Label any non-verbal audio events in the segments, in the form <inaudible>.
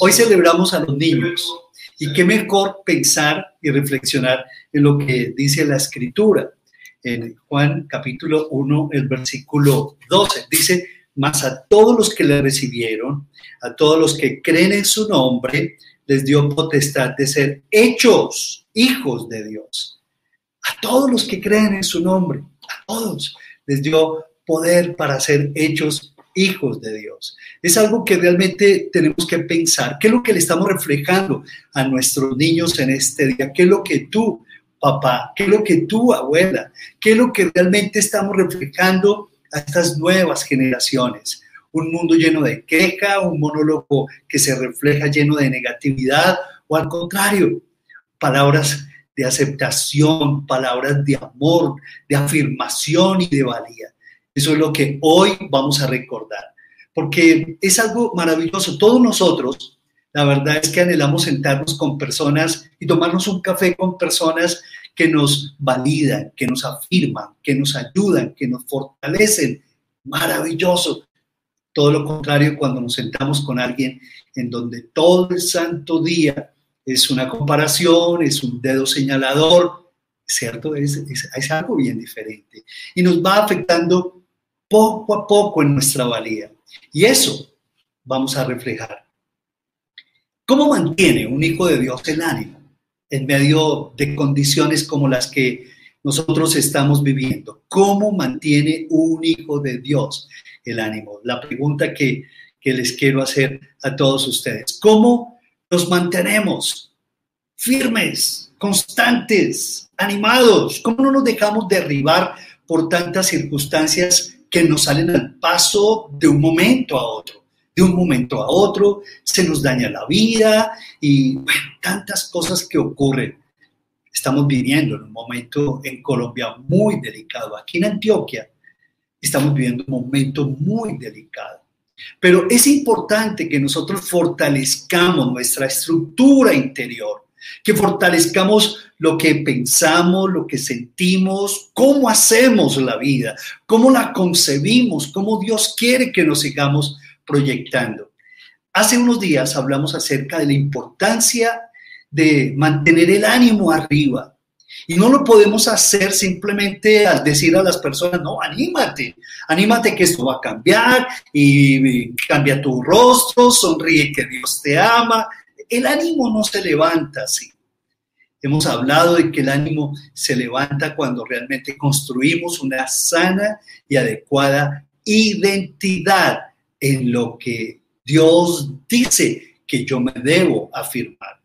Hoy celebramos a los niños y qué mejor pensar y reflexionar en lo que dice la escritura. En Juan capítulo 1, el versículo 12, dice, mas a todos los que le recibieron, a todos los que creen en su nombre, les dio potestad de ser hechos hijos de Dios. A todos los que creen en su nombre, a todos les dio poder para ser hechos hijos de Dios. Es algo que realmente tenemos que pensar. ¿Qué es lo que le estamos reflejando a nuestros niños en este día? ¿Qué es lo que tú, papá, qué es lo que tú, abuela, qué es lo que realmente estamos reflejando a estas nuevas generaciones? Un mundo lleno de queja, un monólogo que se refleja lleno de negatividad o al contrario, palabras de aceptación, palabras de amor, de afirmación y de valía. Eso es lo que hoy vamos a recordar, porque es algo maravilloso. Todos nosotros, la verdad es que anhelamos sentarnos con personas y tomarnos un café con personas que nos validan, que nos afirman, que nos ayudan, que nos fortalecen. Maravilloso. Todo lo contrario cuando nos sentamos con alguien en donde todo el santo día es una comparación, es un dedo señalador, ¿cierto? Es, es, es algo bien diferente. Y nos va afectando poco a poco en nuestra valía. Y eso vamos a reflejar. ¿Cómo mantiene un hijo de Dios el ánimo en medio de condiciones como las que nosotros estamos viviendo? ¿Cómo mantiene un hijo de Dios el ánimo? La pregunta que, que les quiero hacer a todos ustedes. ¿Cómo nos mantenemos firmes, constantes, animados? ¿Cómo no nos dejamos derribar por tantas circunstancias que nos salen al paso de un momento a otro. De un momento a otro se nos daña la vida y tantas cosas que ocurren. Estamos viviendo en un momento en Colombia muy delicado. Aquí en Antioquia estamos viviendo un momento muy delicado. Pero es importante que nosotros fortalezcamos nuestra estructura interior, que fortalezcamos lo que pensamos, lo que sentimos, cómo hacemos la vida, cómo la concebimos, cómo Dios quiere que nos sigamos proyectando. Hace unos días hablamos acerca de la importancia de mantener el ánimo arriba. Y no lo podemos hacer simplemente al decir a las personas, no, anímate, anímate que esto va a cambiar y cambia tu rostro, sonríe que Dios te ama. El ánimo no se levanta así. Hemos hablado de que el ánimo se levanta cuando realmente construimos una sana y adecuada identidad en lo que Dios dice que yo me debo afirmar.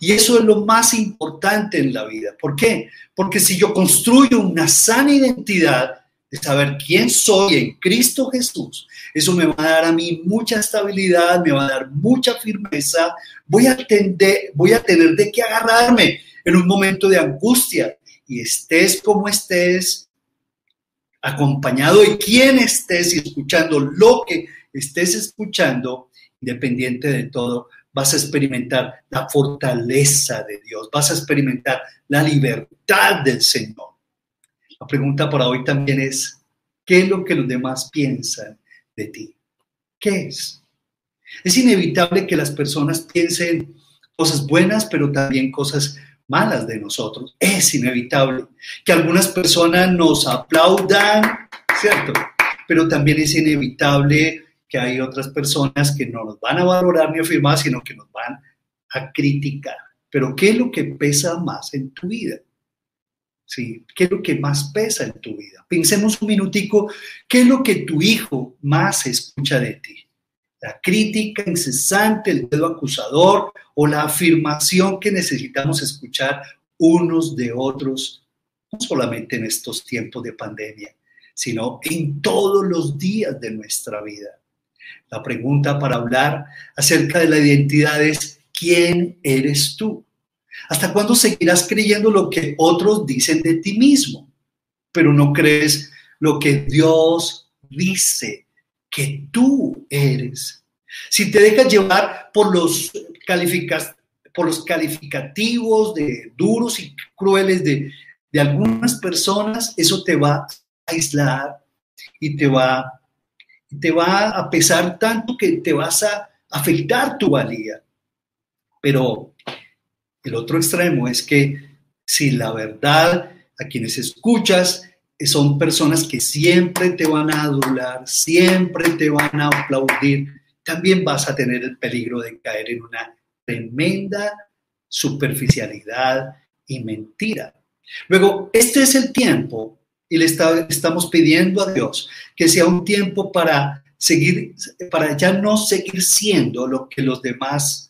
Y eso es lo más importante en la vida. ¿Por qué? Porque si yo construyo una sana identidad de saber quién soy en Cristo Jesús, eso me va a dar a mí mucha estabilidad, me va a dar mucha firmeza, voy a, tener, voy a tener de qué agarrarme en un momento de angustia. Y estés como estés, acompañado de quien estés y escuchando lo que estés escuchando, independiente de todo, vas a experimentar la fortaleza de Dios, vas a experimentar la libertad del Señor. La pregunta para hoy también es, ¿qué es lo que los demás piensan de ti? ¿Qué es? Es inevitable que las personas piensen cosas buenas, pero también cosas malas de nosotros. Es inevitable que algunas personas nos aplaudan, ¿cierto? Pero también es inevitable que hay otras personas que no nos van a valorar ni afirmar, sino que nos van a criticar. Pero ¿qué es lo que pesa más en tu vida? ¿Sí? ¿Qué es lo que más pesa en tu vida? Pensemos un minutico, ¿qué es lo que tu hijo más escucha de ti? La crítica incesante, el dedo acusador o la afirmación que necesitamos escuchar unos de otros, no solamente en estos tiempos de pandemia, sino en todos los días de nuestra vida. La pregunta para hablar acerca de la identidad es, ¿quién eres tú? ¿Hasta cuándo seguirás creyendo lo que otros dicen de ti mismo, pero no crees lo que Dios dice que tú eres? Si te dejas llevar por los, por los calificativos de duros y crueles de, de algunas personas, eso te va a aislar y te va, te va a pesar tanto que te vas a afectar tu valía. Pero el otro extremo es que si la verdad a quienes escuchas son personas que siempre te van a adular, siempre te van a aplaudir, también vas a tener el peligro de caer en una tremenda superficialidad y mentira. Luego, este es el tiempo y le estamos pidiendo a Dios que sea un tiempo para seguir, para ya no seguir siendo lo que los demás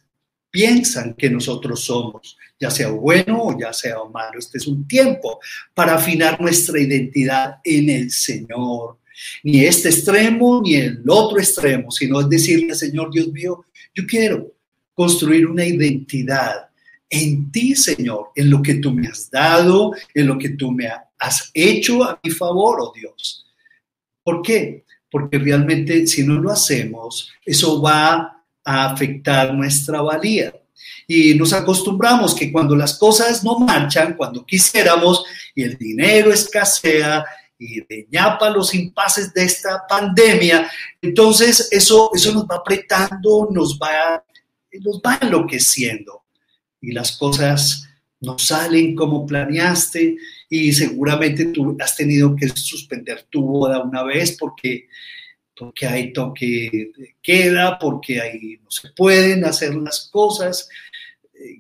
piensan que nosotros somos, ya sea bueno o ya sea malo. Este es un tiempo para afinar nuestra identidad en el Señor. Ni este extremo ni el otro extremo, sino es decirle, Señor Dios mío, yo quiero construir una identidad en ti, Señor, en lo que tú me has dado, en lo que tú me has hecho a mi favor, oh Dios. ¿Por qué? Porque realmente si no lo hacemos, eso va a afectar nuestra valía. Y nos acostumbramos que cuando las cosas no marchan, cuando quisiéramos y el dinero escasea y de ñapa los impases de esta pandemia, entonces eso, eso nos va apretando, nos va, nos va enloqueciendo y las cosas no salen como planeaste y seguramente tú has tenido que suspender tu boda una vez porque, porque hay toque queda, porque ahí no se pueden hacer las cosas.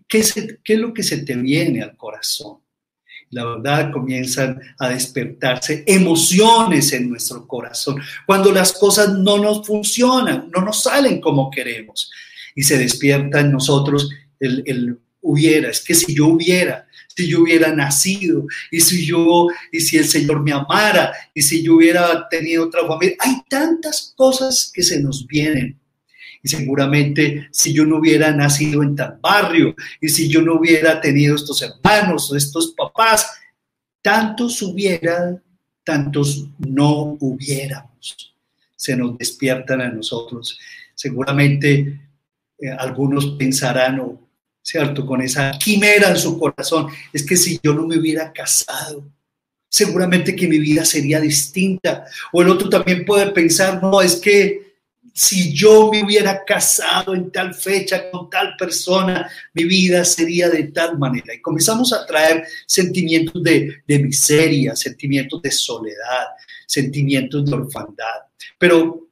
¿Qué, ¿Qué es lo que se te viene al corazón? La verdad comienzan a despertarse emociones en nuestro corazón cuando las cosas no nos funcionan, no nos salen como queremos y se despierta en nosotros el hubiera, es que si yo hubiera, si yo hubiera nacido y si yo, y si el Señor me amara y si yo hubiera tenido otra familia, hay tantas cosas que se nos vienen. Y seguramente si yo no hubiera nacido en tal barrio y si yo no hubiera tenido estos hermanos o estos papás, tantos hubiera, tantos no hubiéramos. Se nos despiertan a nosotros. Seguramente eh, algunos pensarán, o ¿cierto? Con esa quimera en su corazón. Es que si yo no me hubiera casado, seguramente que mi vida sería distinta. O el otro también puede pensar, no, es que si yo me hubiera casado en tal fecha con tal persona, mi vida sería de tal manera. Y comenzamos a traer sentimientos de, de miseria, sentimientos de soledad, sentimientos de orfandad. Pero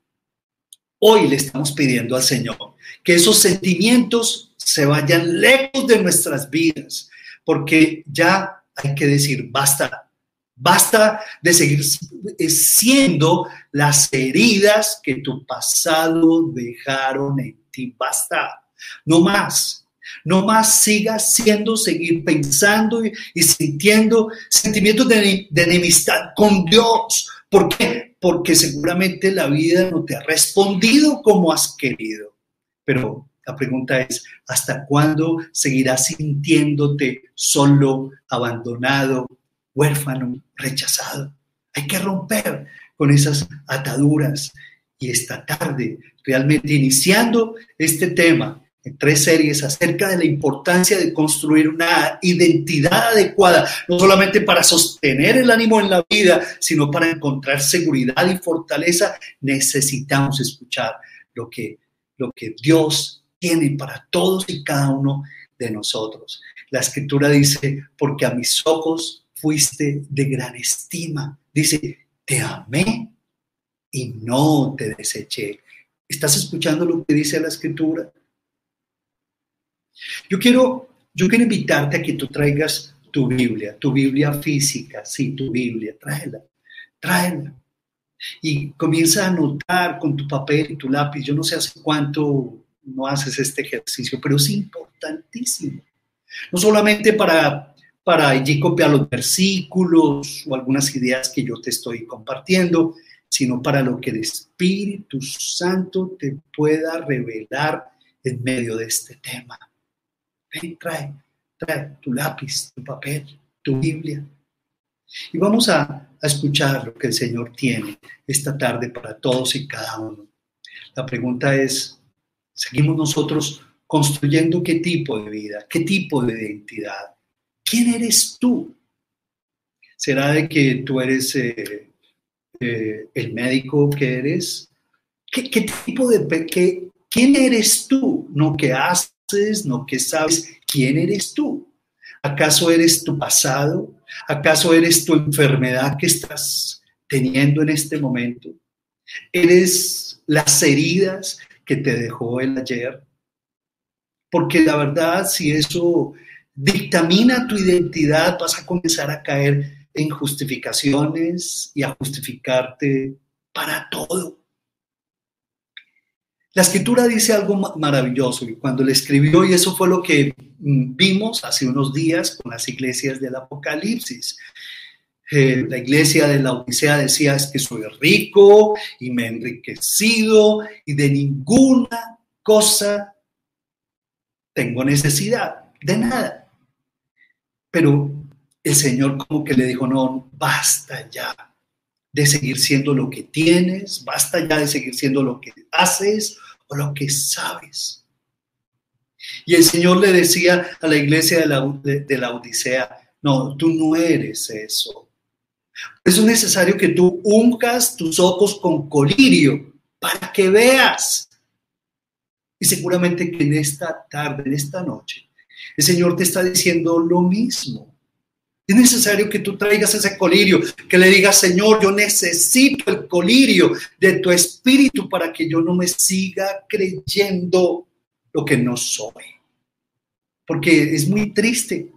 hoy le estamos pidiendo al Señor que esos sentimientos se vayan lejos de nuestras vidas, porque ya hay que decir, basta, basta de seguir siendo las heridas que tu pasado dejaron en ti, basta, no más. No más sigas siendo, seguir pensando y, sintiendo sentimientos de, de enemistad con Dios. ¿Por qué? Porque seguramente la vida no te ha respondido como has querido. Pero la pregunta es, ¿hasta cuándo seguirás sintiéndote solo, abandonado, huérfano, rechazado? Hay que romper con esas ataduras. Y esta tarde, realmente iniciando este tema en tres series acerca de la importancia de construir una identidad adecuada, no solamente para sostener el ánimo en la vida, sino para encontrar seguridad y fortaleza, necesitamos escuchar lo que, lo que Dios tiene para todos y cada uno de nosotros. La escritura dice, porque a mis ojos fuiste de gran estima. Dice, te amé y no te deseché. ¿Estás escuchando lo que dice la escritura? Yo quiero, yo quiero invitarte a que tú traigas tu Biblia, tu Biblia física, sí, tu Biblia, tráela, tráela. Y comienza a anotar con tu papel y tu lápiz. Yo no sé hace cuánto no haces este ejercicio, pero es importantísimo. No solamente para, para allí copiar los versículos o algunas ideas que yo te estoy compartiendo, sino para lo que el Espíritu Santo te pueda revelar en medio de este tema. Ven, trae, trae tu lápiz, tu papel, tu Biblia. Y vamos a, a escuchar lo que el Señor tiene esta tarde para todos y cada uno. La pregunta es, Seguimos nosotros construyendo qué tipo de vida, qué tipo de identidad. ¿Quién eres tú? ¿Será de que tú eres eh, eh, el médico que eres? ¿Qué, tipo de, qué, ¿quién eres tú? No qué haces, no qué sabes, ¿quién eres tú? ¿Acaso eres tu pasado? ¿Acaso eres tu enfermedad que estás teniendo en este momento? ¿Eres las heridas que te dejó el ayer? Porque la verdad, si eso dictamina tu identidad, vas a comenzar a caer en justificaciones y a justificarte para todo. La escritura dice algo maravilloso y cuando le escribió, y eso fue lo que mm, vimos hace unos días con las iglesias del Apocalipsis. Eh, la iglesia de la Odisea decía es que soy rico y me he enriquecido y de ninguna cosa tengo necesidad, de nada. Pero el Señor como que le dijo, no, basta ya de seguir siendo lo que tienes, basta ya de seguir siendo lo que haces o lo que sabes. Y el Señor le decía a la iglesia de la, de, la Odisea, no, tú no eres eso. Es necesario que tú ungas tus ojos con colirio para que veas. Y seguramente que en esta tarde, en esta noche, el Señor te está diciendo lo mismo. Es necesario que tú traigas ese colirio, que le digas, Señor, yo necesito el colirio de tu espíritu para que yo no me siga creyendo lo que no soy. Porque es muy triste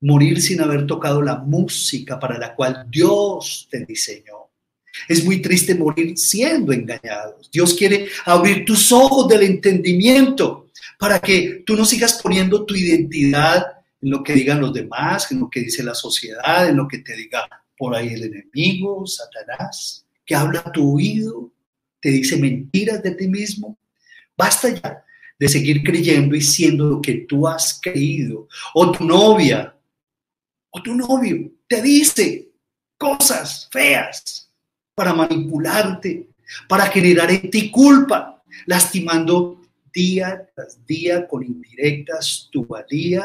morir sin haber tocado la música para la cual Dios te diseñó. Es muy triste morir siendo engañados. Dios quiere abrir tus ojos del entendimiento para que tú no sigas poniendo tu identidad en lo que digan los demás, en lo que dice la sociedad, en lo que te diga por ahí el enemigo, Satanás, que habla a tu oído, te dice mentiras de ti mismo. Basta ya de seguir creyendo y siendo lo que tú has creído. O tu novia tu novio te dice cosas feas para manipularte, para generar en ti culpa, lastimando día tras día con indirectas tu valía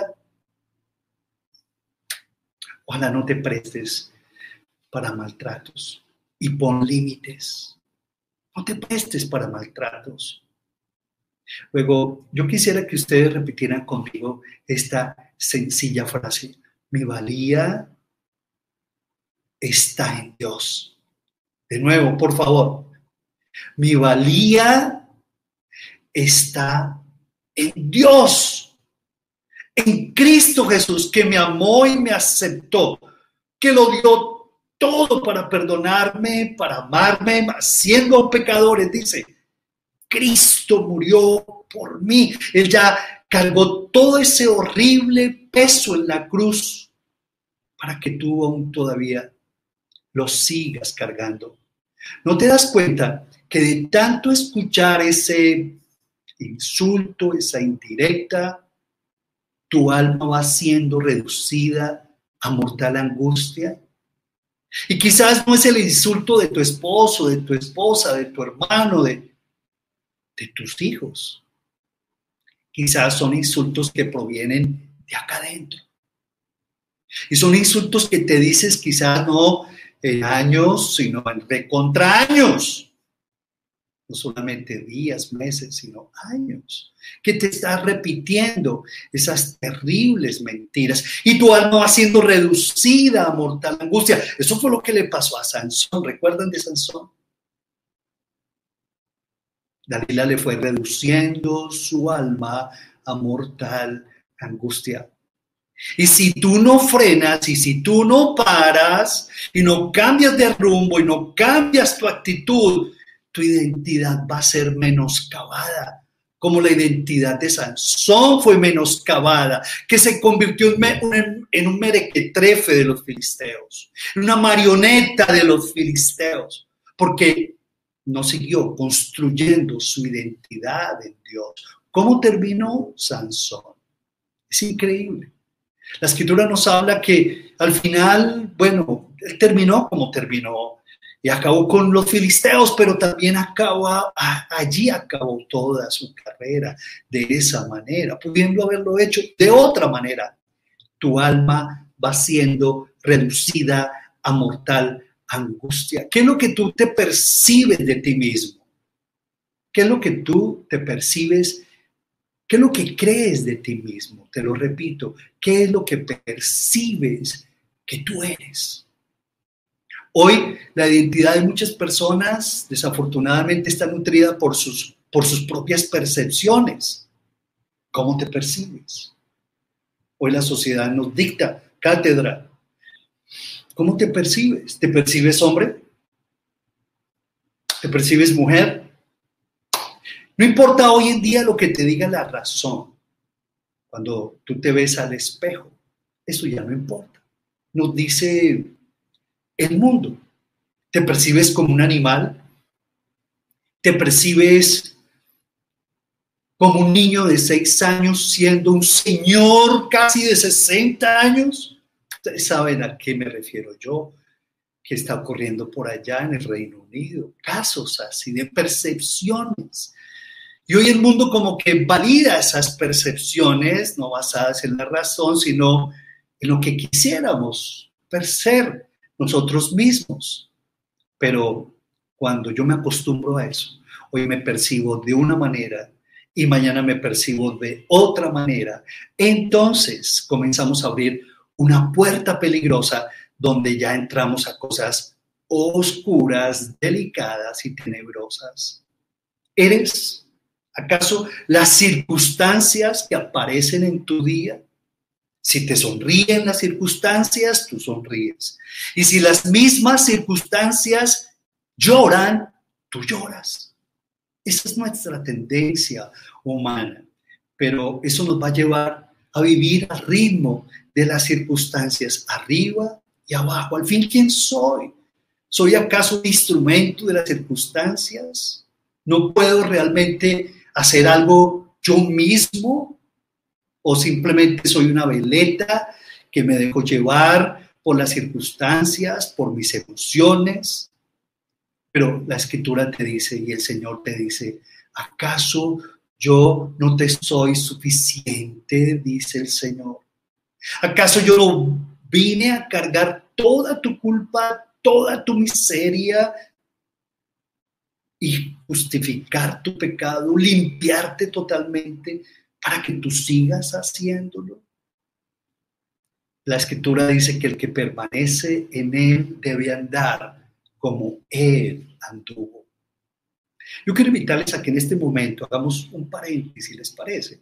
Ojalá no te prestes para maltratos y pon límites. No te prestes para maltratos. Luego, yo quisiera que ustedes repitieran conmigo esta sencilla frase. Mi valía está en Dios. De nuevo, por favor. Mi valía está en Dios en Cristo Jesús, que me amó y me aceptó, que lo dio todo para perdonarme, para amarme, siendo pecadores, dice, Cristo murió por mí. Él ya cargó todo ese horrible peso en la cruz para que tú aún todavía lo sigas cargando. ¿No te das cuenta que de tanto escuchar ese insulto, esa indirecta, tu alma va siendo reducida a mortal angustia. Y quizás no es el insulto de tu esposo, de tu esposa, de tu hermano, de, de tus hijos. Quizás son insultos que provienen de acá adentro. Y son insultos que te dices quizás no en años, sino en recontra años no solamente días, meses, sino años, que te estás repitiendo esas terribles mentiras y tu alma va siendo reducida a mortal angustia. Eso fue lo que le pasó a Sansón. ¿Recuerdan de Sansón? Dalila le fue reduciendo su alma a mortal angustia. Y si tú no frenas y si tú no paras y no cambias de rumbo y no cambias tu actitud, tu identidad va a ser menoscabada, como la identidad de Sansón fue menoscabada, que se convirtió en un merequetrefe de los filisteos, en una marioneta de los filisteos, porque no siguió construyendo su identidad en Dios. ¿Cómo terminó Sansón? Es increíble. La escritura nos habla que al final, bueno, él terminó como terminó, y acabó con los filisteos, pero también acabó, allí acabó toda su carrera de esa manera, pudiendo haberlo hecho de otra manera. Tu alma va siendo reducida a mortal angustia. ¿Qué es lo que tú te percibes de ti mismo? ¿Qué es lo que tú te percibes? ¿Qué es lo que crees de ti mismo? Te lo repito, ¿qué es lo que percibes que tú eres? Hoy la identidad de muchas personas desafortunadamente está nutrida por sus, por sus propias percepciones. ¿Cómo te percibes? Hoy la sociedad nos dicta cátedra. ¿Cómo te percibes? ¿Te percibes hombre? ¿Te percibes mujer? No importa hoy en día lo que te diga la razón. Cuando tú te ves al espejo, eso ya no importa. Nos dice el mundo. ¿Te percibes como un animal? ¿Te percibes como un niño de seis años siendo un señor casi de 60 años? Ustedes saben a qué me refiero yo, que está ocurriendo por allá en el Reino Unido. Casos así de percepciones. Y hoy el mundo como que valida esas percepciones, no basadas en la razón, sino en lo que quisiéramos ser nosotros mismos. Pero cuando yo me acostumbro a eso, hoy me percibo de una manera y mañana me percibo de otra manera, entonces comenzamos a abrir una puerta peligrosa donde ya entramos a cosas oscuras, delicadas y tenebrosas. ¿Eres acaso las circunstancias que aparecen en tu día? Si te sonríen las circunstancias, tú sonríes. Y si las mismas circunstancias lloran, tú lloras. Esa es nuestra tendencia humana. Pero eso nos va a llevar a vivir al ritmo de las circunstancias, arriba y abajo. Al fin, ¿quién soy? ¿Soy acaso instrumento de las circunstancias? ¿No puedo realmente hacer algo yo mismo? o simplemente soy una veleta que me dejo llevar por las circunstancias, por mis emociones. Pero la escritura te dice y el Señor te dice, ¿acaso yo no te soy suficiente? Dice el Señor. ¿Acaso yo no vine a cargar toda tu culpa, toda tu miseria y justificar tu pecado, limpiarte totalmente? para que tú sigas haciéndolo. La escritura dice que el que permanece en él debe andar como él anduvo. Yo quiero invitarles a que en este momento hagamos un paréntesis, si les parece,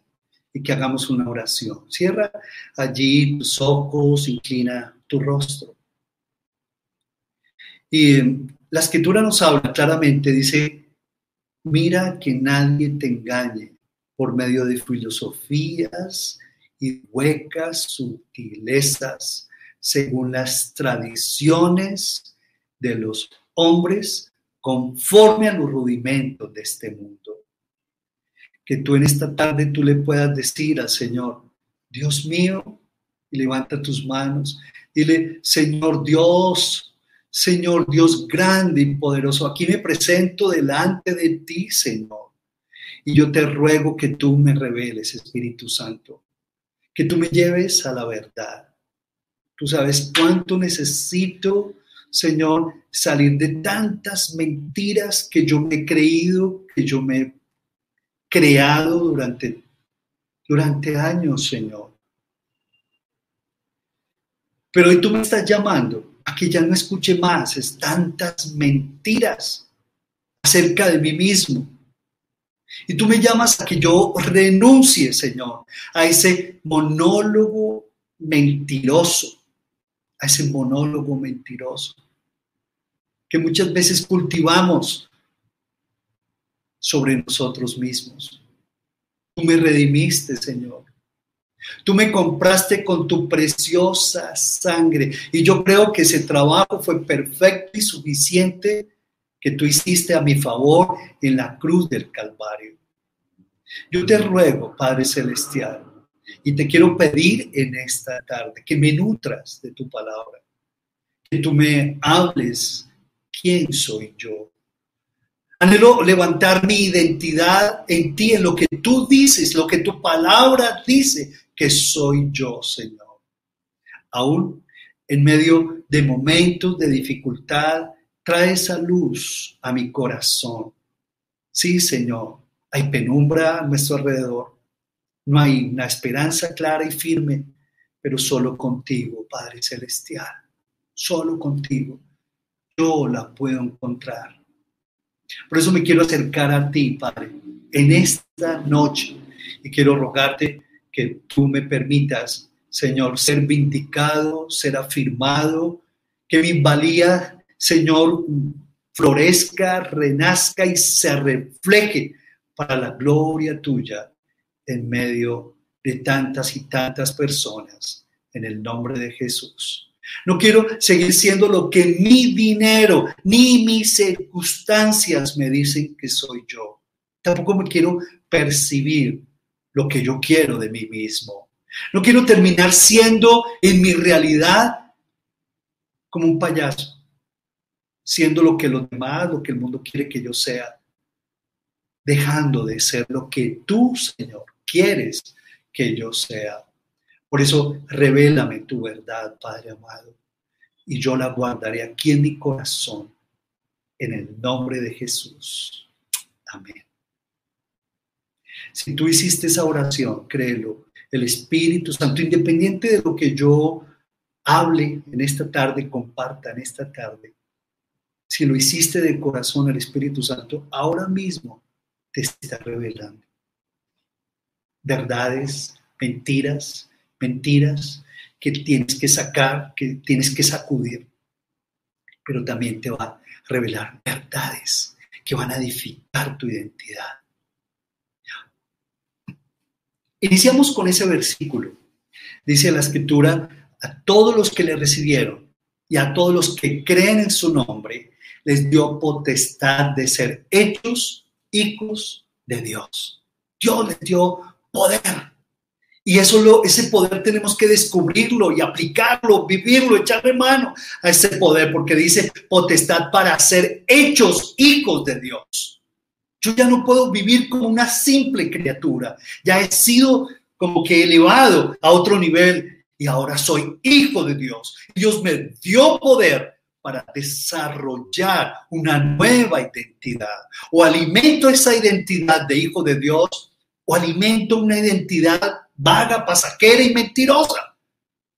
y que hagamos una oración. Cierra allí tus ojos, inclina tu rostro. Y la escritura nos habla claramente, dice, mira que nadie te engañe por medio de filosofías y huecas sutilezas según las tradiciones de los hombres conforme a los rudimentos de este mundo. Que tú en esta tarde tú le puedas decir al Señor, Dios mío, y levanta tus manos, dile, Señor Dios, Señor Dios grande y poderoso, aquí me presento delante de ti, Señor. Y yo te ruego que tú me reveles, Espíritu Santo, que tú me lleves a la verdad. Tú sabes cuánto necesito, Señor, salir de tantas mentiras que yo me he creído, que yo me he creado durante, durante años, Señor. Pero hoy tú me estás llamando a que ya no escuche más es tantas mentiras acerca de mí mismo, y tú me llamas a que yo renuncie, Señor, a ese monólogo mentiroso, a ese monólogo mentiroso que muchas veces cultivamos sobre nosotros mismos. Tú me redimiste, Señor. Tú me compraste con tu preciosa sangre y yo creo que ese trabajo fue perfecto y suficiente que tú hiciste a mi favor en la cruz del Calvario. Yo te ruego, Padre Celestial, y te quiero pedir en esta tarde que me nutras de tu palabra, que tú me hables quién soy yo. Anhelo levantar mi identidad en ti, en lo que tú dices, lo que tu palabra dice que soy yo, Señor. Aún en medio de momentos de dificultad, trae esa luz a mi corazón Sí, Señor, hay penumbra a nuestro alrededor. No hay una esperanza clara y firme, pero solo contigo, Padre Celestial. Solo contigo. Yo la puedo encontrar. Por eso me quiero acercar a ti, Padre, en esta noche. Y quiero rogarte que tú me permitas, Señor, ser vindicado, ser afirmado, que mi valía, Señor, florezca, renazca y se refleje para la gloria tuya en medio de tantas y tantas personas, en el nombre de Jesús. No quiero seguir siendo lo que mi dinero ni mis circunstancias me dicen que soy yo. Tampoco me quiero percibir lo que yo quiero de mí mismo. No quiero terminar siendo en mi realidad como un payaso, siendo lo que los demás, lo que el mundo quiere que yo sea, dejando de ser lo que tú, Señor, quieres que yo sea. Por eso, revélame tu verdad, Padre amado, y yo la guardaré aquí en mi corazón, en el nombre de Jesús. Amén. Si tú hiciste esa oración, créelo, el Espíritu Santo, independiente de lo que yo hable en esta tarde, comparta en esta tarde, si lo hiciste de corazón el Espíritu Santo, ahora mismo te está revelando verdades, mentiras, mentiras que tienes que sacar, que tienes que sacudir, pero también te va a revelar verdades que van a edificar tu identidad. Iniciamos con ese versículo. Dice la escritura, a todos los que le recibieron y a todos los que creen en su nombre, les dio potestad de ser hechos hijos de Dios. Dios les dio poder. Y eso lo, ese poder tenemos que descubrirlo y aplicarlo, vivirlo, echarle mano a ese poder, porque dice potestad para ser hechos hijos de Dios. Yo ya no puedo vivir como una simple criatura, ya he sido como que elevado a otro nivel y ahora soy hijo de Dios. Dios me dio poder para desarrollar una nueva identidad. O alimento esa identidad de hijo de Dios o alimento una identidad vaga, pasaquera y mentirosa.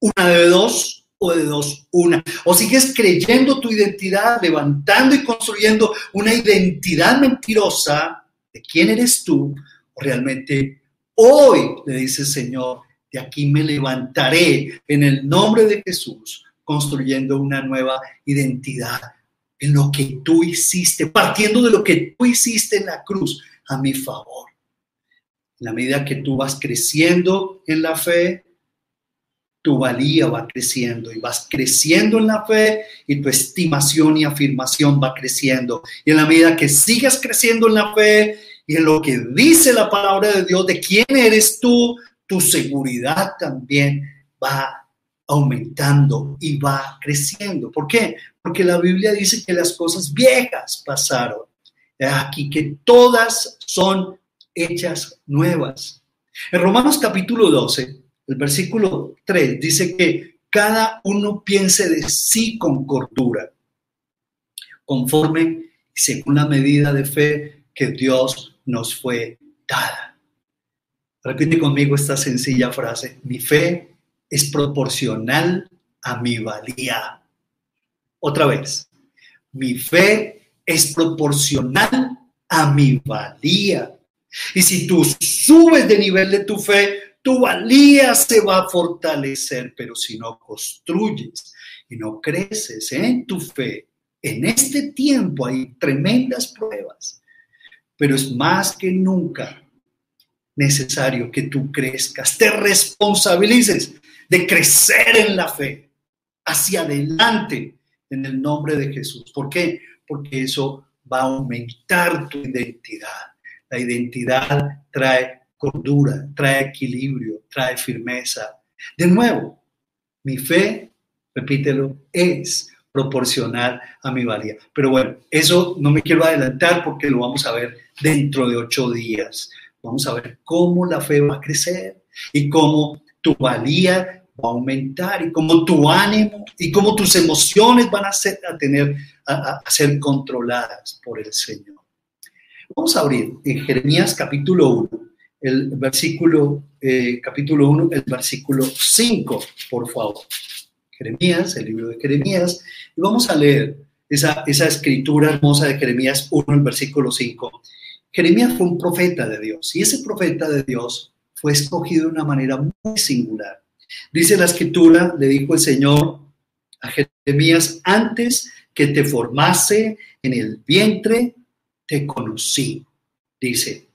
Una de dos o de dos, una. O sigues creyendo tu identidad, levantando y construyendo una identidad mentirosa de quién eres tú, o realmente hoy le dice Señor, de aquí me levantaré en el nombre de Jesús, construyendo una nueva identidad en lo que tú hiciste, partiendo de lo que tú hiciste en la cruz a mi favor la medida que tú vas creciendo en la fe, tu valía va creciendo y vas creciendo en la fe y tu estimación y afirmación va creciendo. Y en la medida que sigas creciendo en la fe y en lo que dice la palabra de Dios de quién eres tú, tu seguridad también va aumentando y va creciendo. ¿Por qué? Porque la Biblia dice que las cosas viejas pasaron. Aquí que todas son hechas nuevas. En Romanos capítulo 12, el versículo 3 dice que cada uno piense de sí con cordura, conforme según la medida de fe que Dios nos fue dada. Repite conmigo esta sencilla frase. Mi fe es proporcional a mi valía. Otra vez. Mi fe es proporcional a mi valía. Y si tú subes de nivel de tu fe, tu valía se va a fortalecer, pero si no construyes y no creces en tu fe, en este tiempo hay tremendas pruebas, pero es más que nunca necesario que tú crezcas, te responsabilices de crecer en la fe hacia adelante en el nombre de Jesús. ¿Por qué? Porque eso va a aumentar tu identidad la identidad trae cordura, trae equilibrio, trae firmeza. De nuevo, mi fe, repítelo, es proporcional a mi valía. Pero bueno, eso no me quiero adelantar porque lo vamos a ver dentro de ocho días. Vamos a ver cómo la fe va a crecer y cómo tu valía va a aumentar y cómo tu ánimo y cómo tus emociones van a, ser, a tener a ser controladas por el Señor. Vamos a abrir en Jeremías capítulo 1, el versículo, eh, capítulo 1, el versículo 5, por favor. Jeremías, el libro de Jeremías, y vamos a leer esa, esa escritura hermosa de Jeremías 1, el versículo 5. Jeremías fue un profeta de Dios y ese profeta de Dios fue escogido de una manera muy singular. Dice la escritura, le dijo el Señor a Jeremías, antes que te formase en el vientre, te conocí, dice.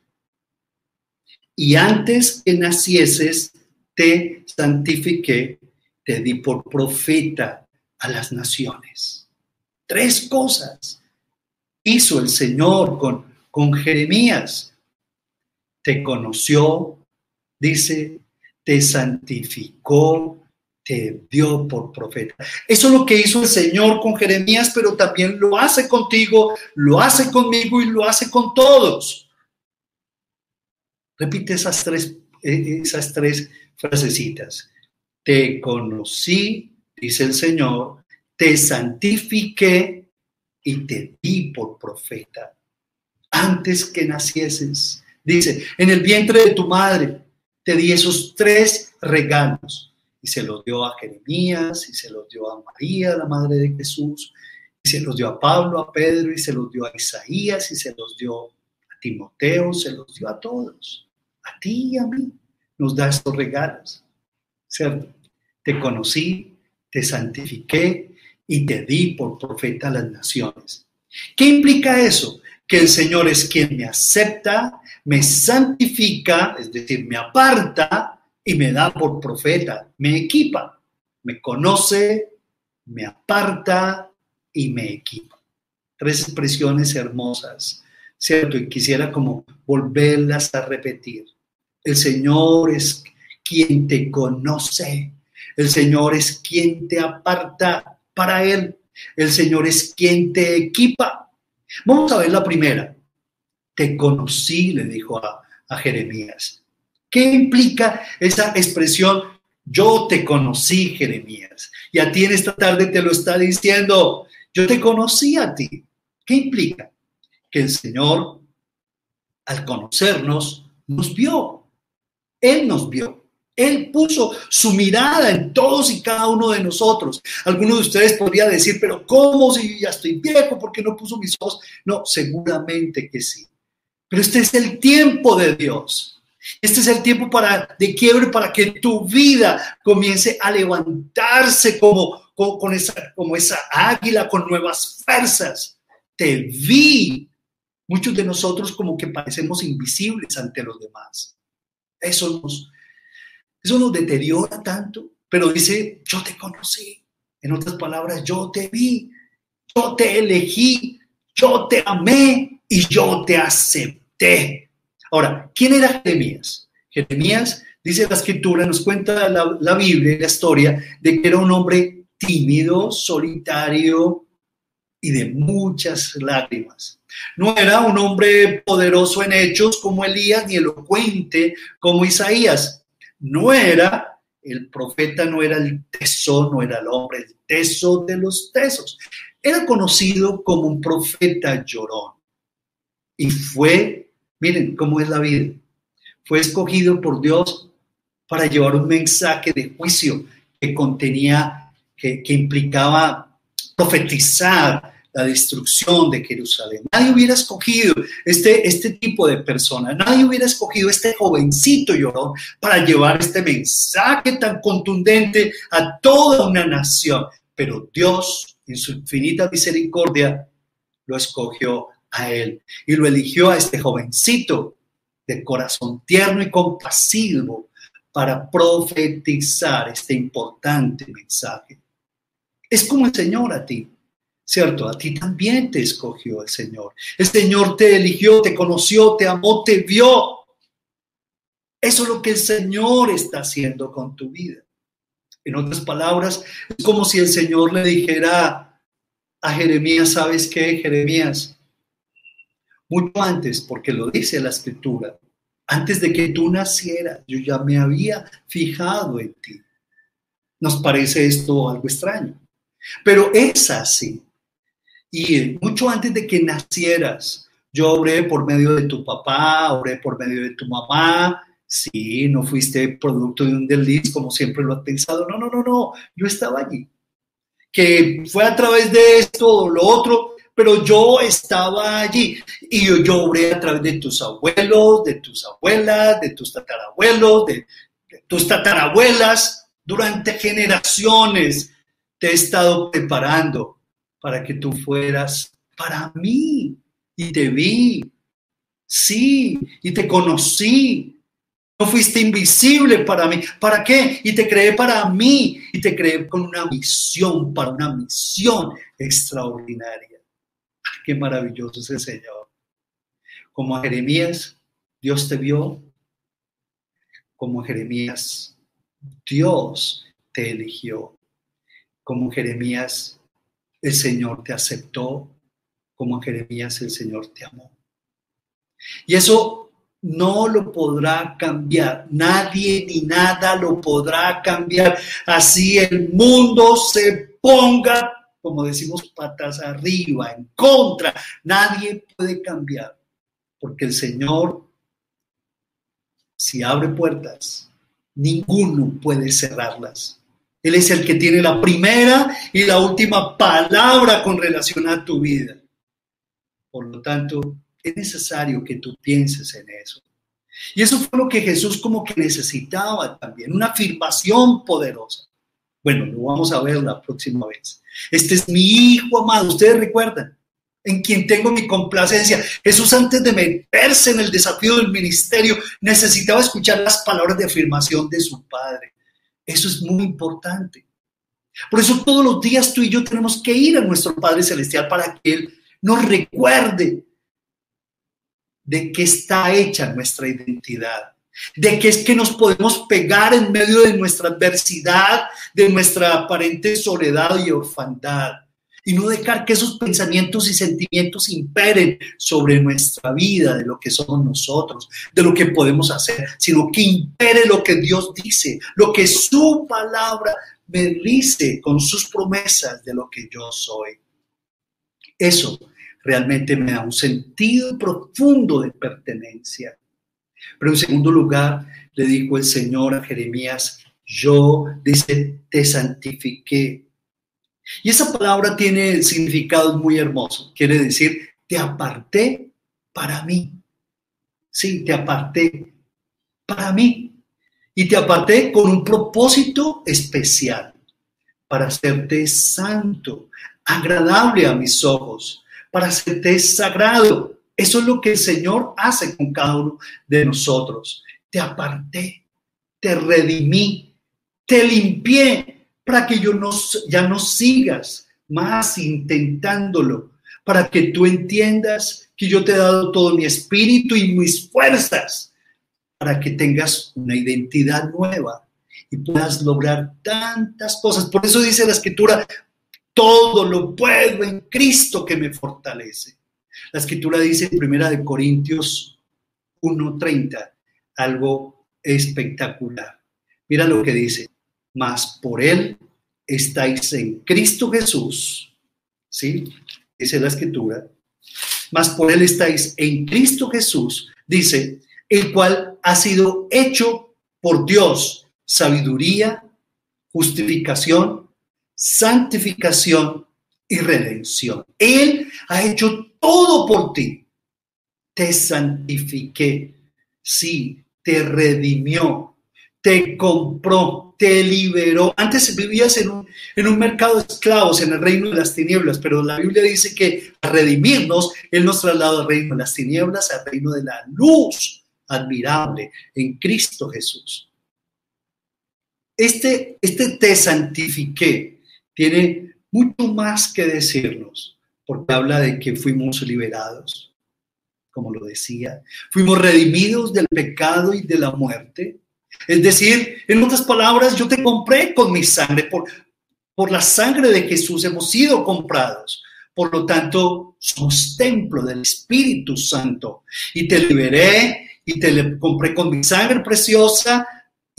Y antes que nacieses, te santifiqué, te di por profeta a las naciones. Tres cosas hizo el Señor con, con Jeremías. Te conoció, dice, te santificó, te dio por profeta. Eso es lo que hizo el Señor con Jeremías, pero también lo hace contigo, lo hace conmigo y lo hace con todos. Repite esas tres, eh, esas tres frasecitas. Te conocí, dice el Señor, te santifiqué y te di por profeta. Antes que nacieses, dice, en el vientre de tu madre, te di esos tres regalos y se los dio a Jeremías, y se los dio a María, la madre de Jesús, y se los dio a Pablo, a Pedro, y se los dio a Isaías, y se los dio a Timoteo, se los dio a todos, a ti y a mí, nos da estos regalos, ¿cierto? Te conocí, te santifiqué y te di por profeta a las naciones. ¿Qué implica eso? Que el Señor es quien me acepta, me santifica, es decir, me aparta y me da por profeta, me equipa, me conoce, me aparta y me equipa. Tres expresiones hermosas, ¿cierto? Y quisiera como volverlas a repetir. El Señor es quien te conoce, el Señor es quien te aparta para Él, el Señor es quien te equipa. Vamos a ver la primera. Te conocí, le dijo a, a Jeremías. ¿Qué implica esa expresión? Yo te conocí, Jeremías. Y a ti en esta tarde te lo está diciendo. Yo te conocí a ti. ¿Qué implica? Que el Señor, al conocernos, nos vio. Él nos vio. Él puso su mirada en todos y cada uno de nosotros. Algunos de ustedes podría decir, pero ¿cómo si ya estoy viejo? ¿Por qué no puso mis ojos? No, seguramente que sí. Pero este es el tiempo de Dios. Este es el tiempo para, de quiebre para que tu vida comience a levantarse como, con esa, como esa águila con nuevas fuerzas. Te vi. Muchos de nosotros como que parecemos invisibles ante los demás. Eso nos, eso nos deteriora tanto, pero dice, yo te conocí. En otras palabras, yo te vi, yo te elegí, yo te amé y yo te acepté. Ahora, ¿quién era Jeremías? Jeremías, dice la escritura, nos cuenta la, Biblia, la historia, de que era un hombre tímido, solitario y de muchas lágrimas. No era un hombre poderoso en hechos como Elías, ni elocuente como Isaías. No era, el profeta no era el teso, no era el hombre, el teso de los tesos. Era conocido como un profeta llorón. Y fue Miren cómo es la vida. Fue escogido por Dios para llevar un mensaje de juicio que contenía, que, implicaba profetizar la destrucción de Jerusalén. Nadie hubiera escogido este, este tipo de persona, nadie hubiera escogido este jovencito llorón para llevar este mensaje tan contundente a toda una nación. Pero Dios, en su infinita misericordia, lo escogió a él y lo eligió a este jovencito de corazón tierno y compasivo para profetizar este importante mensaje. Es como el Señor a ti, ¿cierto? A ti también te escogió el Señor. El Señor te eligió, te conoció, te amó, te vio. Eso es lo que el Señor está haciendo con tu vida. En otras palabras, es como si el Señor le dijera a Jeremías, ¿sabes qué, Jeremías? Mucho antes, porque lo dice la escritura, antes de que tú nacieras, yo ya me había fijado en ti. Nos parece esto algo extraño, pero es así. Y mucho antes de que nacieras, yo obré por medio de tu papá, obré por medio de tu mamá. Sí, no fuiste producto de un desliz como siempre lo has pensado. No, no, no, no. Yo estaba allí. Que fue a través de esto o lo otro, pero yo estaba allí. Y yo, yo obré a través de tus abuelos, de tus abuelas, de tus tatarabuelos, de, de tus tatarabuelas. Durante generaciones te he estado preparando para que tú fueras para mí y te vi. Sí, y te conocí. No fuiste invisible para mí. ¿Para qué? Y te creé para mí. Y te creé con una misión, para una misión extraordinaria. Qué maravilloso es el Señor. Como Jeremías, Dios te vio. Como Jeremías, Dios te eligió. Como Jeremías, el Señor te aceptó como Jeremías el Señor te amó. Y eso no lo podrá cambiar. Nadie ni nada lo podrá cambiar. Así el mundo se ponga, como decimos, patas arriba, en contra. Nadie puede cambiar. Porque el Señor, si abre puertas, ninguno puede cerrarlas. Él es el que tiene la primera y la última palabra con relación a tu vida. Por lo tanto, es necesario que tú pienses en eso. Y eso fue lo que Jesús como que necesitaba también, una afirmación poderosa. Bueno, lo vamos a ver la próxima vez. Este es mi hijo amado, ustedes recuerdan, en quien tengo mi complacencia. Jesús antes de meterse en el desafío del ministerio necesitaba escuchar las palabras de afirmación de su Padre. Eso es muy importante. Por eso todos los días tú y yo tenemos que ir a nuestro Padre Celestial para que Él nos recuerde de qué está hecha nuestra identidad, de qué es que nos podemos pegar en medio de nuestra adversidad, de nuestra aparente soledad y orfandad, y no dejar que esos pensamientos y sentimientos imperen sobre nuestra vida, de lo que somos nosotros, de lo que podemos hacer, sino que impere lo que Dios dice, lo que su palabra me dice con sus promesas de lo que yo soy. Eso realmente me da un sentido profundo de pertenencia. Pero en segundo lugar, le dijo el Señor a Jeremías, yo, dice, te santifiqué. Y esa palabra tiene significado muy hermoso. Quiere decir, te aparté para mí. Sí, te aparté para mí. Y te aparté con un propósito especial, para hacerte santo, agradable a mis ojos, para hacerte sagrado. Eso es lo que el Señor hace con cada uno de nosotros. Te aparté, te redimí, te limpié para que yo no, ya no sigas más intentándolo, para que tú entiendas que yo te he dado todo mi espíritu y mis fuerzas, para que tengas una identidad nueva y puedas lograr tantas cosas. Por eso dice la escritura, todo lo puedo en Cristo que me fortalece. La escritura dice en Primera de Corintios 1:30 algo espectacular. Mira lo que dice, mas por él estáis en Cristo Jesús. ¿Sí? Dice la escritura. Mas por él estáis en Cristo Jesús, dice, el cual ha sido hecho por Dios sabiduría, justificación santificación y redención. Él ha hecho todo por ti. Te santifiqué, sí, te redimió, te compró, te liberó. Antes vivías en un, en un mercado de esclavos, en el reino de las tinieblas, pero la Biblia dice que a redimirnos, Él nos trasladó al reino de las tinieblas, al reino de la luz admirable en Cristo Jesús. Este, este te santifiqué tiene mucho más que decirnos, porque habla de que fuimos liberados, como lo decía, fuimos redimidos del pecado y de la muerte. Es decir, en otras palabras, yo te compré con mi sangre, por, por la sangre de Jesús hemos sido comprados. Por lo tanto, somos templo del Espíritu Santo. Y te liberé y te compré con mi sangre preciosa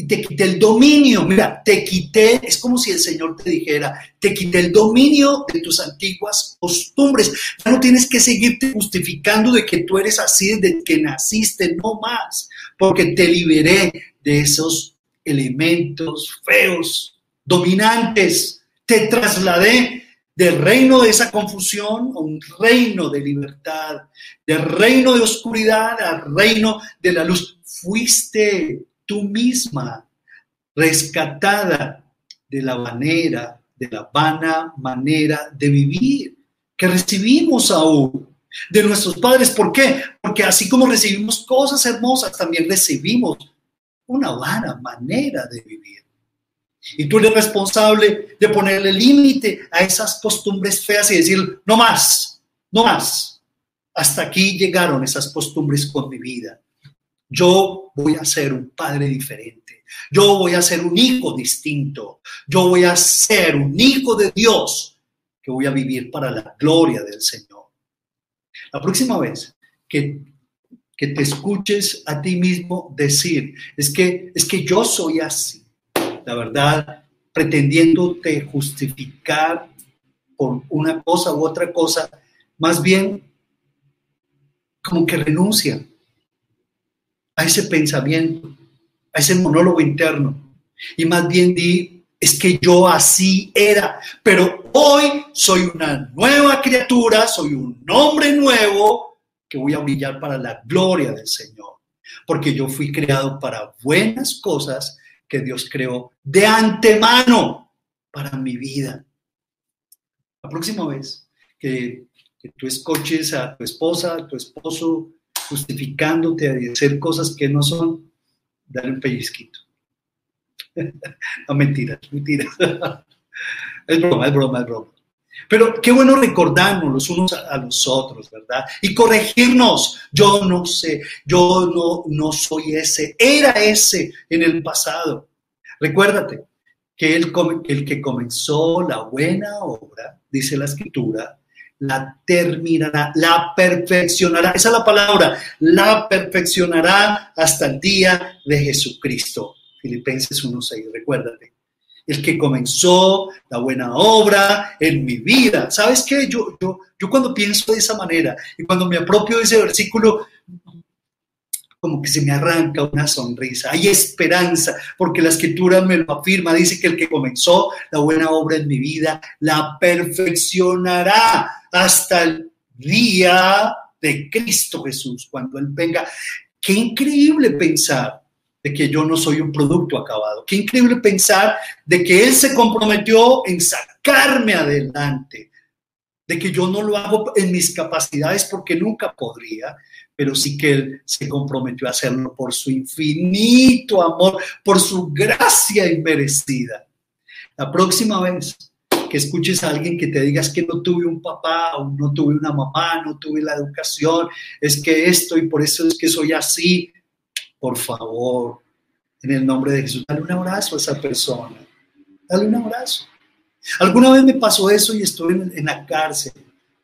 y te quité el dominio. Mira, te quité, es como si el Señor te dijera, te quité el dominio de tus antiguas costumbres. Ya no tienes que seguirte justificando de que tú eres así desde que naciste, no más, porque te liberé de esos elementos feos, dominantes. Te trasladé del reino de esa confusión a un reino de libertad, del reino de oscuridad al reino de la luz. Fuiste tú misma, rescatada de la manera, de la vana manera de vivir que recibimos aún de nuestros padres. ¿Por qué? Porque así como recibimos cosas hermosas, también recibimos una vana manera de vivir. Y tú eres responsable de ponerle límite a esas costumbres feas y decir, no más, no más. Hasta aquí llegaron esas costumbres con mi vida. Yo voy a ser un padre diferente. Yo voy a ser un hijo distinto. Yo voy a ser un hijo de Dios que voy a vivir para la gloria del Señor. La próxima vez que, que te escuches a ti mismo decir, es que, es que yo soy así, la verdad, pretendiéndote justificar por una cosa u otra cosa, más bien como que renuncia a ese pensamiento, a ese monólogo interno. Y más bien di, es que yo así era, pero hoy soy una nueva criatura, soy un hombre nuevo que voy a brillar para la gloria del Señor, porque yo fui creado para buenas cosas que Dios creó de antemano para mi vida. La próxima vez que, que tú escuches a tu esposa, a tu esposo, justificándote a hacer cosas que no son, dale un pellizquito. <laughs> no, mentiras, mentiras. <laughs> es broma, es broma, es broma. Pero qué bueno recordarnos los unos a, los otros, ¿verdad? Y corregirnos. Yo no sé, yo no, no soy ese, era ese en el pasado. Recuérdate que el, el que comenzó la buena obra, dice la escritura, la terminará, la perfeccionará. Esa es la palabra, la perfeccionará hasta el día de Jesucristo. Filipenses 1.6, recuérdate. El que comenzó la buena obra en mi vida. ¿Sabes qué? Yo, yo, yo cuando pienso de esa manera y cuando me apropio de ese versículo, como que se me arranca una sonrisa. Hay esperanza, porque la escritura me lo afirma. Dice que el que comenzó la buena obra en mi vida, la perfeccionará hasta el día de Cristo Jesús, cuando Él venga. Qué increíble pensar de que yo no soy un producto acabado. Qué increíble pensar de que Él se comprometió en sacarme adelante, de que yo no lo hago en mis capacidades porque nunca podría, pero sí que Él se comprometió a hacerlo por su infinito amor, por su gracia inmerecida. La próxima vez que escuches a alguien que te digas que no tuve un papá o no tuve una mamá, no tuve la educación, es que esto y por eso es que soy así, por favor, en el nombre de Jesús, dale un abrazo a esa persona, dale un abrazo. Alguna vez me pasó eso y estuve en, en la cárcel,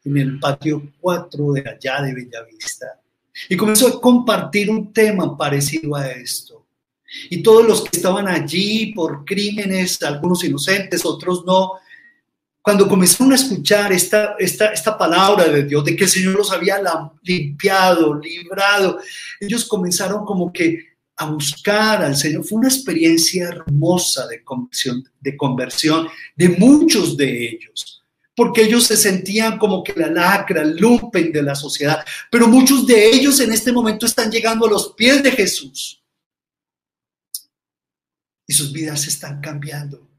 en el patio 4 de allá de Bellavista, y comenzó a compartir un tema parecido a esto. Y todos los que estaban allí por crímenes, algunos inocentes, otros no, cuando comenzaron a escuchar esta, esta, esta palabra de Dios, de que el Señor los había limpiado, librado, ellos comenzaron como que a buscar al Señor. Fue una experiencia hermosa de conversión, de conversión de muchos de ellos, porque ellos se sentían como que la lacra, el lumpen de la sociedad, pero muchos de ellos en este momento están llegando a los pies de Jesús y sus vidas están cambiando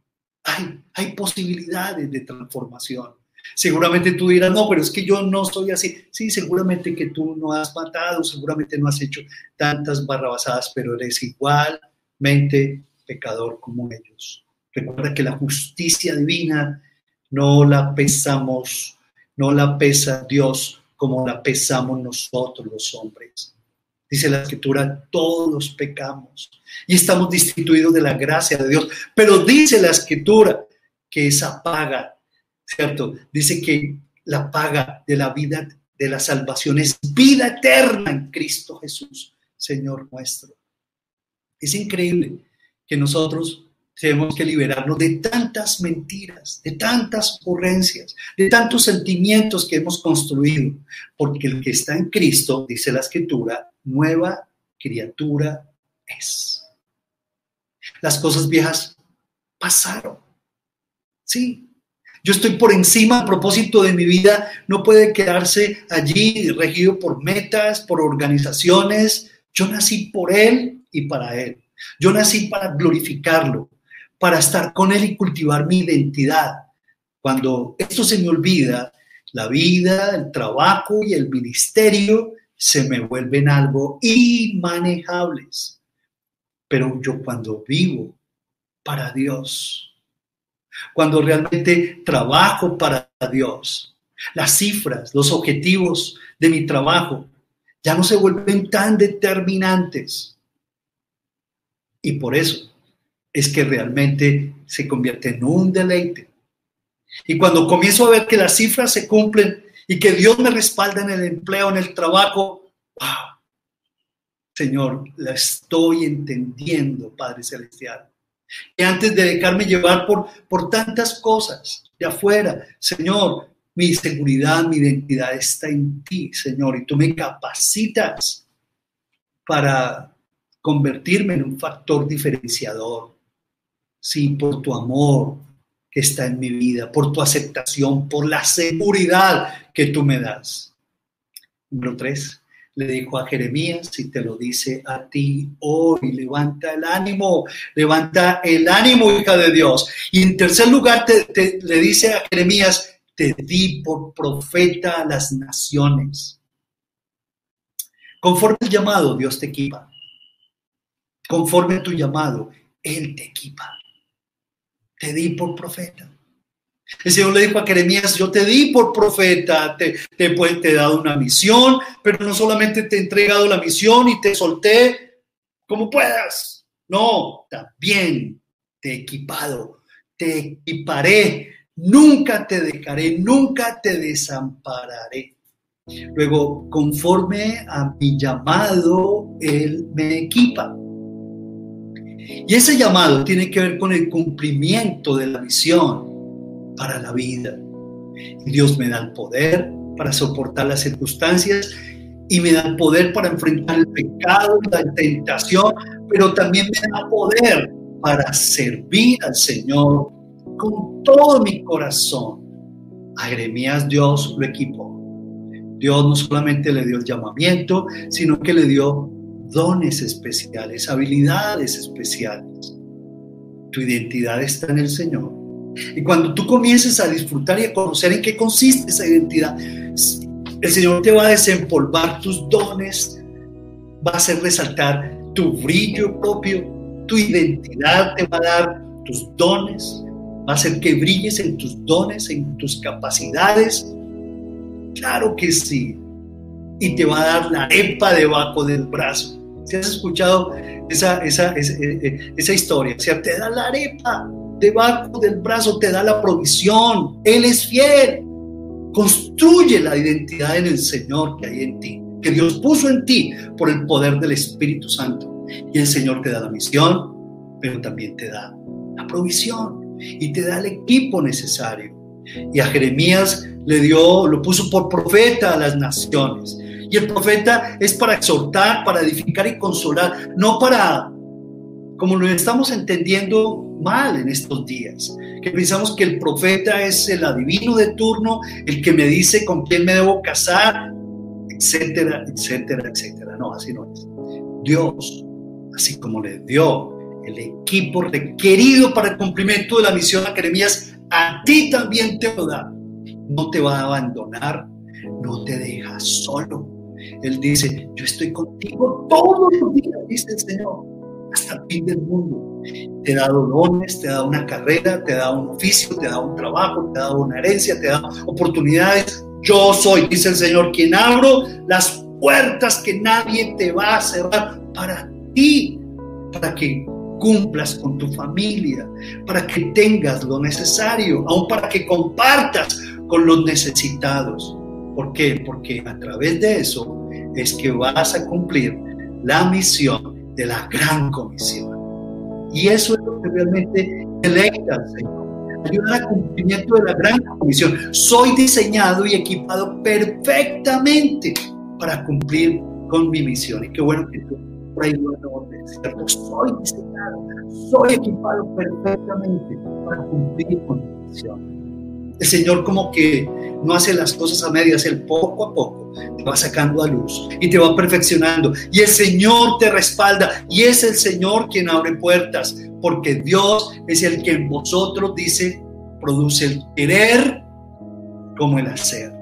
hay, hay posibilidades de transformación. Seguramente tú dirás, no, pero es que yo no soy así. Sí, seguramente que tú no has matado, seguramente no has hecho tantas barrabasadas, pero eres igualmente pecador como ellos. Recuerda que la justicia divina no la pesamos, no la pesa Dios como la pesamos nosotros los hombres. Dice la escritura, todos pecamos y estamos destituidos de la gracia de Dios. Pero dice la escritura que esa paga, ¿cierto? Dice que la paga de la vida, de la salvación es vida eterna en Cristo Jesús, Señor nuestro. Es increíble que nosotros tenemos que liberarnos de tantas mentiras, de tantas ocurrencias, de tantos sentimientos que hemos construido, porque el que está en Cristo, dice la escritura, nueva criatura es. Las cosas viejas pasaron. Sí, yo estoy por encima, el propósito de mi vida no puede quedarse allí regido por metas, por organizaciones. Yo nací por Él y para Él. Yo nací para glorificarlo, para estar con Él y cultivar mi identidad. Cuando esto se me olvida, la vida, el trabajo y el ministerio se me vuelven algo inmanejables. Pero yo cuando vivo para Dios, cuando realmente trabajo para Dios, las cifras, los objetivos de mi trabajo ya no se vuelven tan determinantes. Y por eso es que realmente se convierte en un deleite. Y cuando comienzo a ver que las cifras se cumplen y que Dios me respalda en el empleo, en el trabajo, wow, Señor, la estoy entendiendo, Padre Celestial. Y antes de dejarme llevar por, por tantas cosas de afuera, Señor, mi seguridad, mi identidad está en ti, Señor, y tú me capacitas para convertirme en un factor diferenciador sí, por tu amor que está en mi vida, por tu aceptación, por la seguridad que tú me das. Número tres, le dijo a Jeremías, si te lo dice a ti hoy, levanta el ánimo, levanta el ánimo, hija de Dios. Y en tercer lugar, te, le dice a Jeremías, te di por profeta a las naciones. Conforme el llamado, Dios te equipa. Conforme tu llamado, Él te equipa te di por profeta. El Señor le dijo a Jeremías, yo te di por profeta, te, te, te he dado una misión, pero no solamente te he entregado la misión y te solté como puedas. No, también te he equipado, te equiparé, nunca te dejaré, nunca te desampararé. Luego, conforme a mi llamado, Él me equipa. Y ese llamado tiene que ver con el cumplimiento de la misión para la vida. Dios me da el poder para soportar las circunstancias y me da el poder para enfrentar el pecado, la tentación, pero también me da poder para servir al Señor con todo mi corazón. A Jeremías Dios lo equipó. Dios no solamente le dio el llamamiento, sino que le dio dones especiales, habilidades especiales. Tu identidad está en el Señor. Y cuando tú comiences a disfrutar y a conocer en qué consiste esa identidad, el Señor te va a desempolvar tus dones, va a hacer resaltar tu brillo propio, tu identidad te va a dar tus dones, va a hacer que brilles en tus dones, en tus capacidades. Claro que sí. Y te va a dar la arepa debajo del brazo si has escuchado esa, esa, esa, eh, eh, esa historia, o sea, te da la arepa debajo del brazo, te da la provisión, Él es fiel. Construye la identidad en el Señor que hay en ti, que Dios puso en ti por el poder del Espíritu Santo. Y el Señor te da la misión, pero también te da la provisión y te da el equipo necesario. Y a Jeremías le dio, lo puso por profeta a las naciones. Y el profeta es para exhortar, para edificar y consolar, no para, como lo estamos entendiendo mal en estos días, que pensamos que el profeta es el adivino de turno, el que me dice con quién me debo casar, etcétera, etcétera, etcétera. No, así no es. Dios, así como le dio el equipo requerido para el cumplimiento de la misión a Jeremías, a ti también te lo da. No te va a abandonar, no te deja solo. Él dice, yo estoy contigo todos los días, dice el Señor, hasta el fin del mundo. Te dado dones, te dado una carrera, te dado un oficio, te dado un trabajo, te dado una herencia, te dado oportunidades. Yo soy, dice el Señor, quien abro las puertas que nadie te va a cerrar para ti, para que cumplas con tu familia, para que tengas lo necesario, aún para que compartas con los necesitados. ¿Por qué? Porque a través de eso es que vas a cumplir la misión de la gran comisión. Y eso es lo que realmente deleita al Señor. Ayuda al cumplimiento de la gran comisión. Soy diseñado y equipado perfectamente para cumplir con mi misión. Y qué bueno que tú por ahí lo Soy diseñado, soy equipado perfectamente para cumplir con mi misión. El Señor como que no hace las cosas a medias, Él poco a poco te va sacando a luz y te va perfeccionando. Y el Señor te respalda y es el Señor quien abre puertas, porque Dios es el que en vosotros dice, produce el querer como el hacer.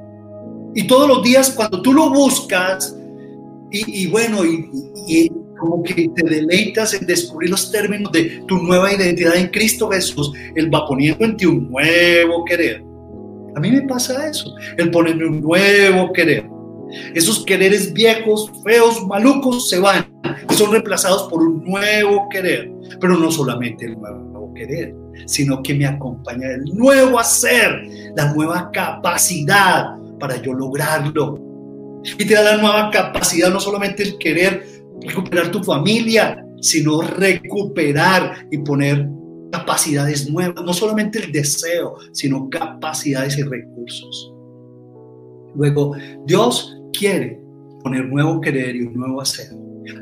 Y todos los días cuando tú lo buscas, y, bueno, y, y como que te deleitas en descubrir los términos de tu nueva identidad en Cristo Jesús, Él va poniendo en ti un nuevo querer. A mí me pasa eso, el ponerme un nuevo querer. Esos quereres viejos, feos, malucos se van y son reemplazados por un nuevo querer. Pero no solamente el nuevo querer, sino que me acompaña el nuevo hacer, la nueva capacidad para yo lograrlo. Y te da la nueva capacidad, no solamente el querer recuperar tu familia, sino recuperar y poner capacidades nuevas, no solamente el deseo, sino capacidades y recursos. Luego, Dios quiere poner nuevo querer y un nuevo hacer.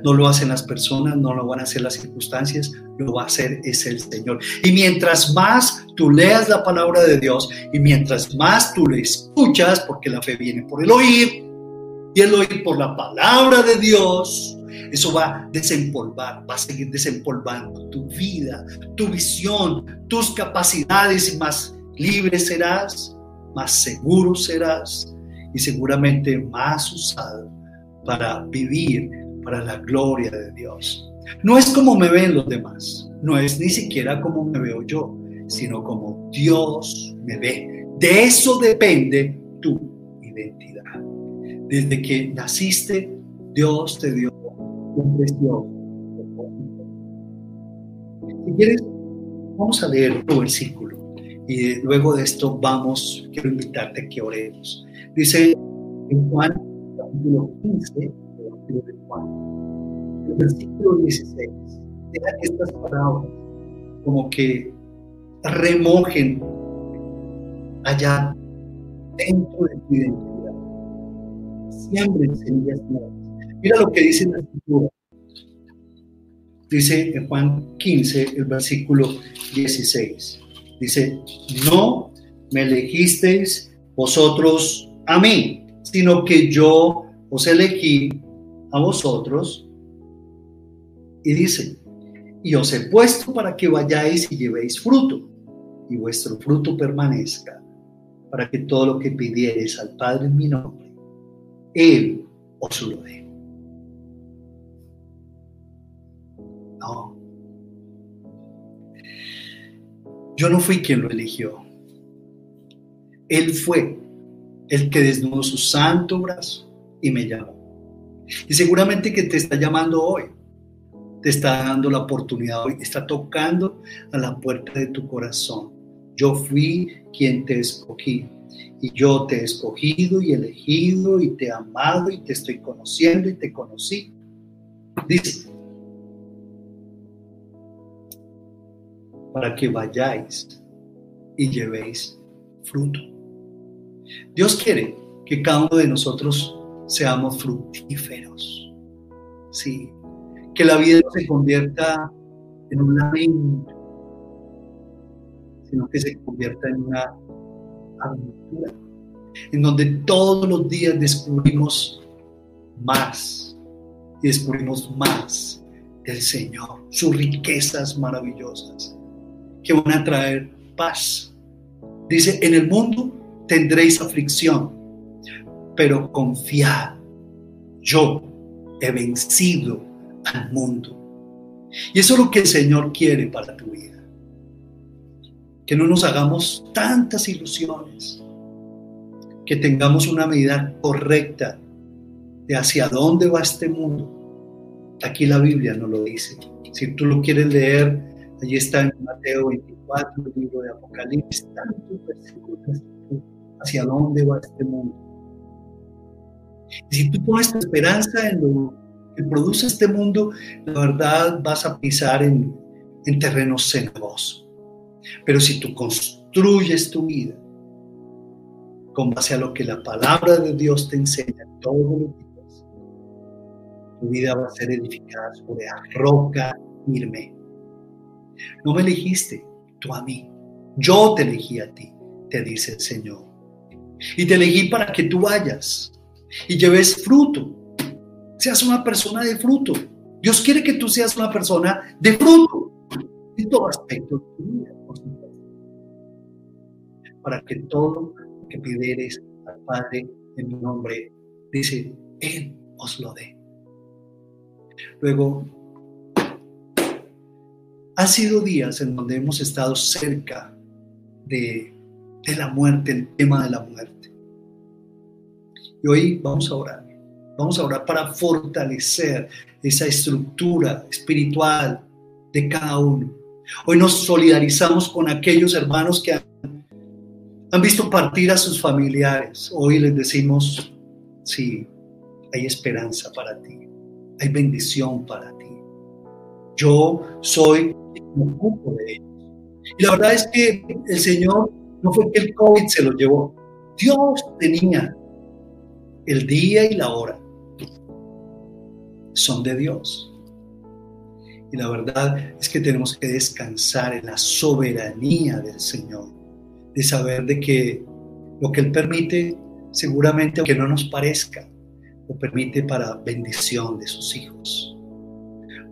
No lo hacen las personas, no lo van a hacer las circunstancias, lo va a hacer es el Señor. Y mientras más tú leas la palabra de Dios y mientras más tú le escuchas, porque la fe viene por el oír y el oír por la palabra de Dios, eso va a desempolvar, va a seguir desempolvando tu vida, tu visión, tus capacidades y más libre serás, más seguro serás y seguramente más usado para vivir para la gloria de Dios. No es como me ven los demás, no es ni siquiera como me veo yo, sino como Dios me ve. De eso depende tu identidad. Desde que naciste, Dios te dio si quieres, vamos a leer otro versículo y luego de esto vamos, quiero invitarte a que oremos. Dice en Juan, capítulo 15, de Juan, el versículo 16, deja que estas palabras como que remojen allá dentro de tu identidad. Siembren semillas nuevas Mira lo que dice la escritura. Dice en Juan 15, el versículo 16. Dice, no me elegisteis vosotros a mí, sino que yo os elegí a vosotros. Y dice, y os he puesto para que vayáis y llevéis fruto, y vuestro fruto permanezca, para que todo lo que pidiereis al Padre en mi nombre, Él os lo dé. No. Yo no fui quien lo eligió. Él fue el que desnudó su santo brazo y me llamó. Y seguramente que te está llamando hoy. Te está dando la oportunidad hoy. Está tocando a la puerta de tu corazón. Yo fui quien te escogí. Y yo te he escogido y elegido y te he amado y te estoy conociendo y te conocí. Dice, para que vayáis y llevéis fruto. Dios quiere que cada uno de nosotros seamos fructíferos. Sí, que la vida no se convierta en un lamento, sino que se convierta en una aventura, en donde todos los días descubrimos más y descubrimos más del Señor, sus riquezas maravillosas que van a traer paz. Dice, en el mundo tendréis aflicción, pero confiad, yo he vencido al mundo. Y eso es lo que el Señor quiere para tu vida. Que no nos hagamos tantas ilusiones, que tengamos una medida correcta de hacia dónde va este mundo. Aquí la Biblia no lo dice. Si tú lo quieres leer, Allí está en Mateo 24, el libro de Apocalipsis, hacia dónde va este mundo. Y si tú pones tu esperanza en lo que produce este mundo, la verdad vas a pisar en, en terreno cenagoso. Pero si tú construyes tu vida con base a lo que la palabra de Dios te enseña todos los días, tu vida va a ser edificada sobre la roca firme. No me elegiste tú a mí, yo te elegí a ti, te dice el Señor. Y te elegí para que tú vayas y lleves fruto, seas una persona de fruto. Dios quiere que tú seas una persona de fruto en todo aspecto de tu vida. Para que todo lo que pidieres al Padre en mi nombre, dice, Él os lo dé. Luego, han sido días en donde hemos estado cerca de, de la muerte, el tema de la muerte. Y hoy vamos a orar. Vamos a orar para fortalecer esa estructura espiritual de cada uno. Hoy nos solidarizamos con aquellos hermanos que han, han visto partir a sus familiares. Hoy les decimos, sí, hay esperanza para ti, hay bendición para ti. Yo soy Y la verdad es que el Señor no fue que el COVID se lo llevó. Dios tenía el día y la hora. Son de Dios. Y la verdad es que tenemos que descansar en la soberanía del Señor, de saber de que lo que Él permite, seguramente aunque no nos parezca, lo permite para bendición de sus hijos.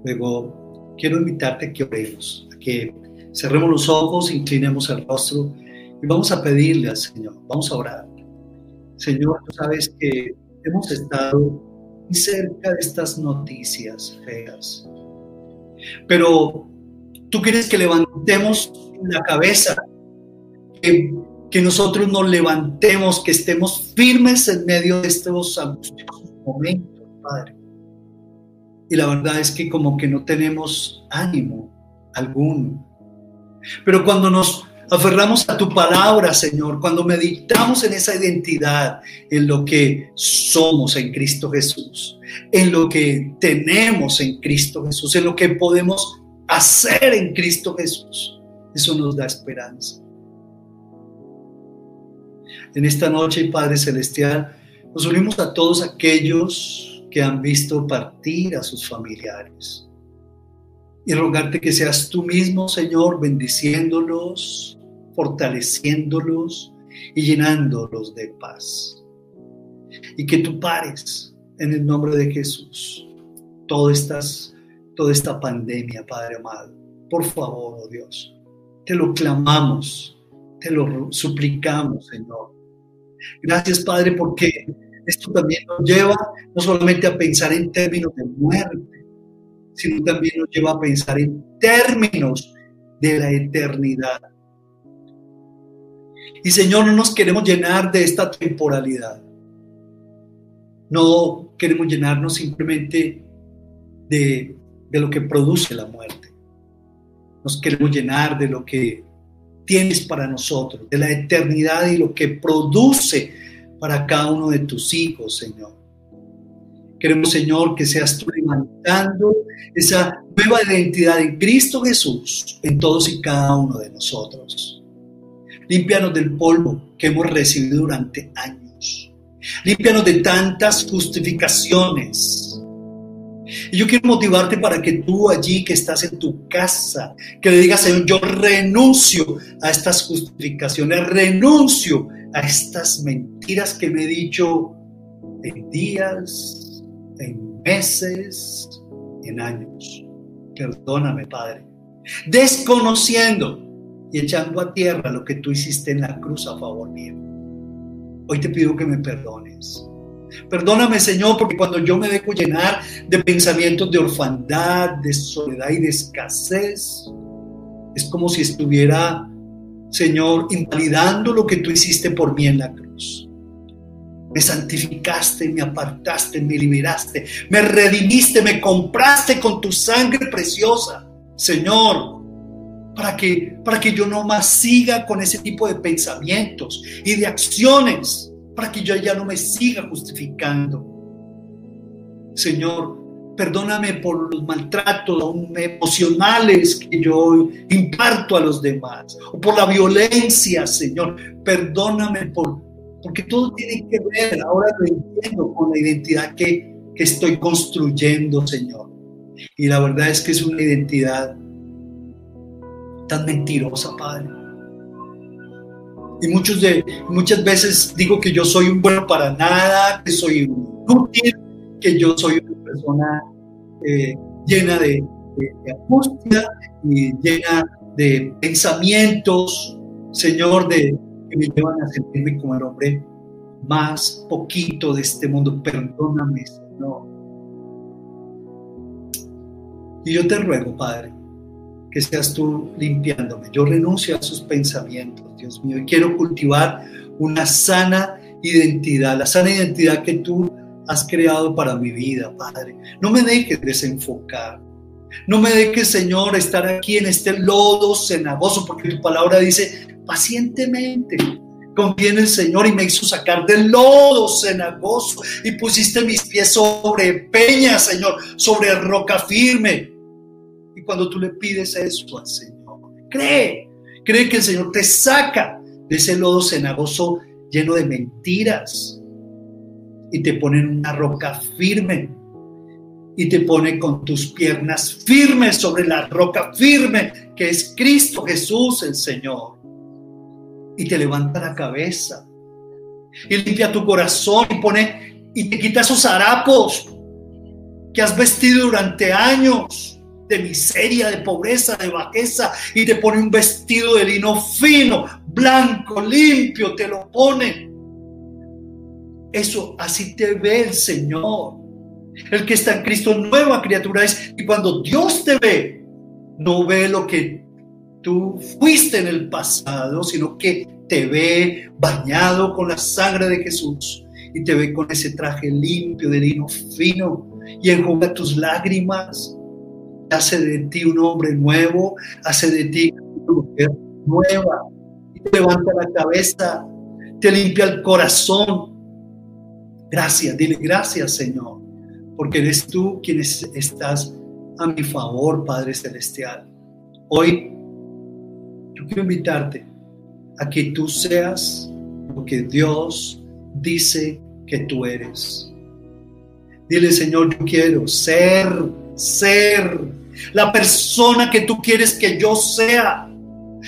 Luego, quiero invitarte a que oremos, a que cerremos los ojos, inclinemos el rostro y vamos a pedirle al Señor, vamos a orar. Señor, tú sabes que hemos estado cerca de estas noticias feas, pero tú quieres que levantemos la cabeza, que, que nosotros nos levantemos, que estemos firmes en medio de estos angustiosos momentos, Padre. Y la verdad es que como que no tenemos ánimo alguno. Pero cuando nos aferramos a tu palabra, Señor, cuando meditamos en esa identidad, en lo que somos en Cristo Jesús, en lo que tenemos en Cristo Jesús, en lo que podemos hacer en Cristo Jesús, eso nos da esperanza. En esta noche, Padre Celestial, nos unimos a todos aquellos que han visto partir a sus familiares. Y rogarte que seas tú mismo, Señor, bendiciéndolos, fortaleciéndolos y llenándolos de paz. Y que tú pares en el nombre de Jesús toda, estas, toda esta pandemia, Padre amado. Por favor, oh Dios, te lo clamamos, te lo suplicamos, Señor. Gracias, Padre, porque esto también nos lleva no solamente a pensar en términos de muerte, sino también nos lleva a pensar en términos de la eternidad. Y Señor, no nos queremos llenar de esta temporalidad. No queremos llenarnos simplemente de, de lo que produce la muerte. Nos queremos llenar de lo que tienes para nosotros, de la eternidad y lo que produce para cada uno de tus hijos, Señor. Queremos, Señor, que seas tú levantando esa nueva identidad en Cristo Jesús en todos y cada uno de nosotros. Límpianos del polvo que hemos recibido durante años. Límpianos de tantas justificaciones. Y yo quiero motivarte para que tú allí que estás en tu casa, que le digas, Señor, yo renuncio a estas justificaciones, renuncio a estas mentiras que me he dicho en días, en meses, en años. Perdóname, Padre. Desconociendo y echando a tierra lo que tú hiciste en la cruz a favor mío. Hoy te pido que me perdones. Perdóname, Señor, porque cuando yo me dejo llenar de pensamientos de orfandad, de soledad y de escasez, es como si estuviera Señor, invalidando lo que tú hiciste por mí en la cruz. Me santificaste, me apartaste, me liberaste, me redimiste, me compraste con tu sangre preciosa, Señor, para que, para que yo no más siga con ese tipo de pensamientos y de acciones, para que yo ya no me siga justificando. Señor, perdóname por los maltratos emocionales que yo imparto a los demás, o por la violencia, Señor. Perdóname por, porque todo tiene que ver, ahora con la identidad que estoy construyendo, Señor. Y la verdad es que es una identidad tan mentirosa, Padre. Y muchos de, muchas veces digo que yo soy un bueno para nada, que soy un inútil, que yo soy una persona eh, llena de, angustia y llena de pensamientos, Señor, de, que me llevan a sentirme como el hombre más poquito de este mundo. Perdóname, Señor. Y yo te ruego, Padre, que seas tú limpiándome. Yo renuncio a esos pensamientos, Dios mío, y quiero cultivar una sana identidad, la sana identidad que tú has creado para mi vida, Padre. No me dejes desenfocar. No me dejes, Señor, estar aquí en este lodo cenagoso, porque tu palabra dice pacientemente. Confía en el Señor y me hizo sacar del lodo cenagoso y pusiste mis pies sobre peña, Señor, sobre roca firme cuando tú le pides eso al Señor. Cree, cree que el Señor te saca de ese lodo cenagoso lleno de mentiras y te pone en una roca firme y te pone con tus piernas firmes sobre la roca firme que es Cristo Jesús el Señor. Y te levanta la cabeza y limpia tu corazón y pone y te quita esos harapos que has vestido durante años de miseria, de pobreza, de bajeza, y te pone un vestido de lino fino, blanco, limpio, te lo pone. Eso, así te ve el Señor. El que está en Cristo, nueva criatura es. Y cuando Dios te ve, no ve lo que tú fuiste en el pasado, sino que te ve bañado con la sangre de Jesús y te ve con ese traje limpio de lino fino y enjuga tus lágrimas hace de ti un hombre nuevo, hace de ti una mujer nueva, levanta la cabeza, te limpia el corazón. Gracias, dile gracias Señor, porque eres tú quien estás a mi favor, Padre Celestial. Hoy yo quiero invitarte a que tú seas lo que Dios dice que tú eres. Dile, Señor, yo quiero ser, ser la persona que tú quieres que yo sea.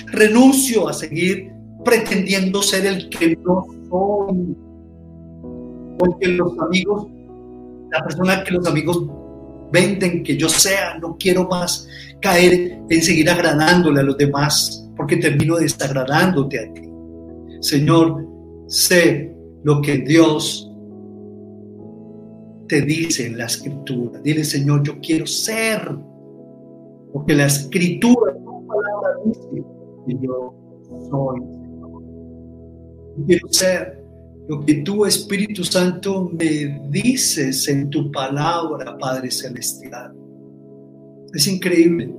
Renuncio a seguir pretendiendo ser el que no soy. Porque los amigos, la persona que los amigos venden que yo sea, no quiero más caer en seguir agradándole a los demás, porque termino desagradándote a ti. Señor, sé lo que Dios te dice en la escritura. Dile, Señor, yo quiero ser porque la escritura, tu palabra dice que yo soy. Quiero ser lo que tu Espíritu Santo me dices en tu palabra, Padre Celestial. Es increíble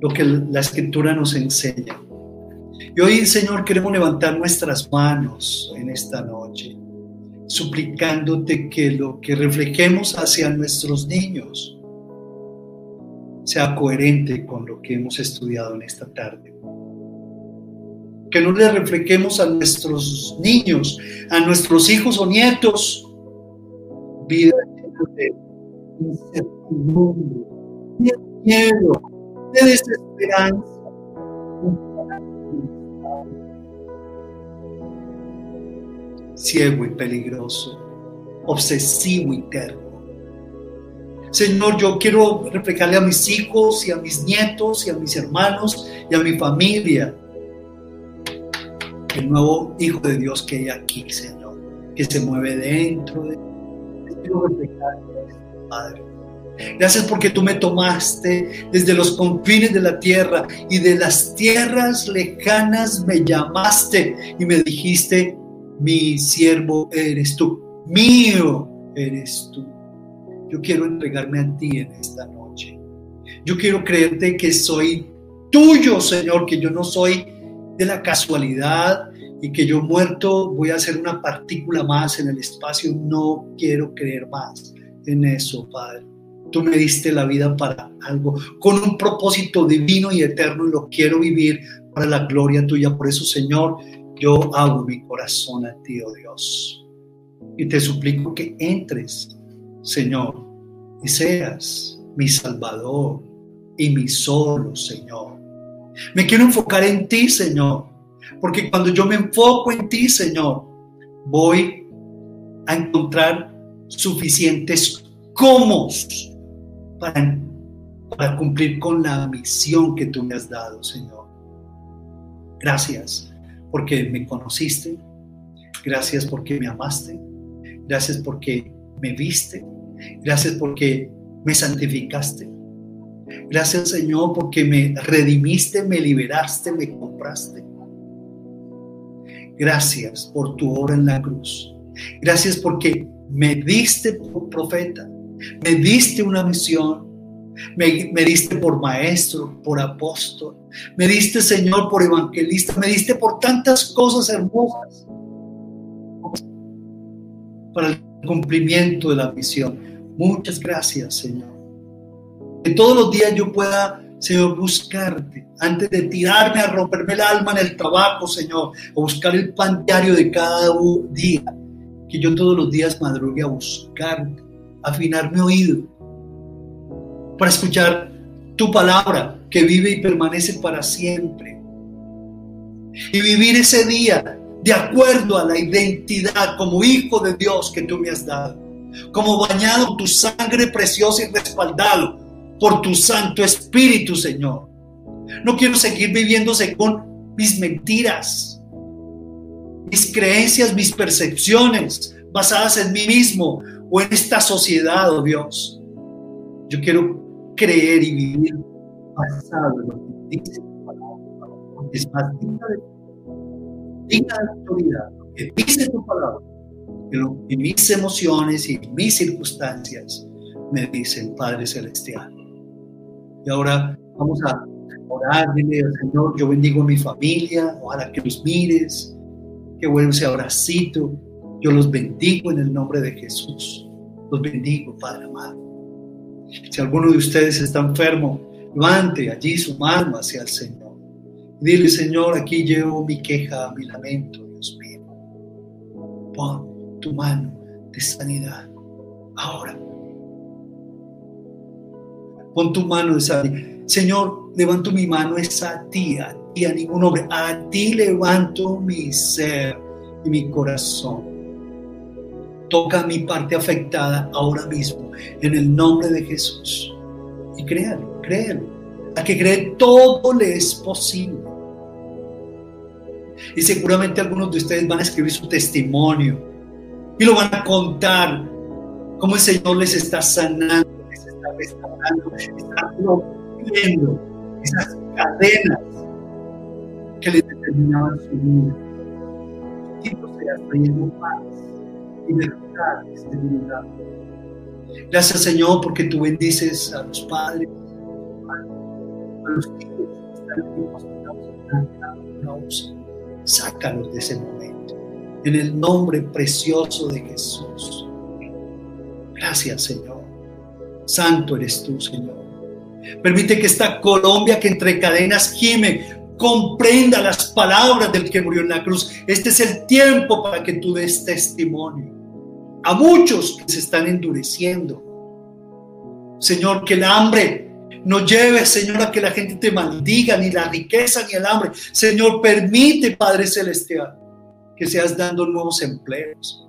lo que la escritura nos enseña. Y hoy, Señor, queremos levantar nuestras manos en esta noche, suplicándote que lo que reflejemos hacia nuestros niños, sea coherente con lo que hemos estudiado en esta tarde. Que no le reflejemos a nuestros niños, a nuestros hijos o nietos, vida de incertidumbre, de miedo, de desesperanza. Ciego y peligroso, obsesivo y terco Señor, yo quiero reflejarle a mis hijos y a mis nietos y a mis hermanos y a mi familia el nuevo Hijo de Dios que hay aquí, Señor, que se mueve dentro de mí. Reflejarle Padre. Gracias porque tú me tomaste desde los confines de la tierra y de las tierras lejanas me llamaste y me dijiste, mi siervo eres tú, mío eres tú. Yo quiero entregarme a ti en esta noche. Yo quiero creerte que soy tuyo, Señor, que yo no soy de la casualidad y que yo muerto voy a ser una partícula más en el espacio. No quiero creer más en eso, Padre. Tú me diste la vida para algo, con un propósito divino y eterno y lo quiero vivir para la gloria tuya. Por eso, Señor, yo abro mi corazón a ti, oh Dios. Y te suplico que entres, Señor, y seas mi Salvador y mi solo, Señor. Me quiero enfocar en ti, Señor, porque cuando yo me enfoco en ti, Señor, voy a encontrar suficientes comos para, para cumplir con la misión que tú me has dado, Señor. Gracias porque me conociste, gracias porque me amaste, gracias porque me viste, gracias porque me santificaste. Gracias Señor porque me redimiste, me liberaste, me compraste. Gracias por tu obra en la cruz. Gracias porque me diste por profeta, me diste una misión, me, diste por maestro, por apóstol, me diste Señor por evangelista, me diste por tantas cosas hermosas para cumplimiento de la misión. Muchas gracias Señor. Que todos los días yo pueda Señor, buscarte antes de tirarme a romperme el alma en el trabajo, Señor, o buscar el pan diario de cada día. Que yo todos los días madrugue a buscarte, afinar mi oído para escuchar tu palabra que vive y permanece para siempre. Y vivir ese día de acuerdo a la identidad como hijo de Dios que tú me has dado, como bañado tu sangre preciosa y respaldado por tu Santo Espíritu, Señor. No quiero seguir viviendo según mis mentiras, mis creencias, mis percepciones basadas en mí mismo o en esta sociedad, oh Dios. Yo quiero creer y vivir basado en lo que dice es digna de autoridad, que dice tu palabra, que mis emociones y mis circunstancias me dicen, Padre Celestial. Y ahora vamos a orar, dile al Señor, yo bendigo a mi familia, ojalá que los mires, que vuelva ese abracito. Yo los bendigo en el nombre de Jesús. Los bendigo, Padre amado. Si alguno de ustedes está enfermo, levante allí su mano hacia el Señor. Dile, Señor, aquí llevo mi queja, mi lamento, Dios mío. Pon tu mano de sanidad ahora Pon tu mano esa. Señor, levanto mi mano es a ti, a ti, a ningún hombre. A ti levanto mi ser y mi corazón. Toca mi parte afectada ahora mismo, en el nombre de Jesús. Y créalo, créalo. A que cree todo le es posible. Y seguramente algunos de ustedes van a escribir su testimonio y lo van a contar cómo el Señor les está sanando restaurando, está rompiendo esas cadenas que le determinaban su vida. Gracias Señor porque tú bendices a los padres, Sácalos de ese momento. En el nombre precioso de Jesús. Gracias Señor. Santo eres tú, Señor. Permite que esta Colombia que entre cadenas gime comprenda las palabras del que murió en la cruz. Este es el tiempo para que tú des testimonio a muchos que se están endureciendo. Señor, que el hambre no lleve, Señor, a que la gente te maldiga, ni la riqueza ni el hambre. Señor, permite, Padre Celestial, que seas dando nuevos empleos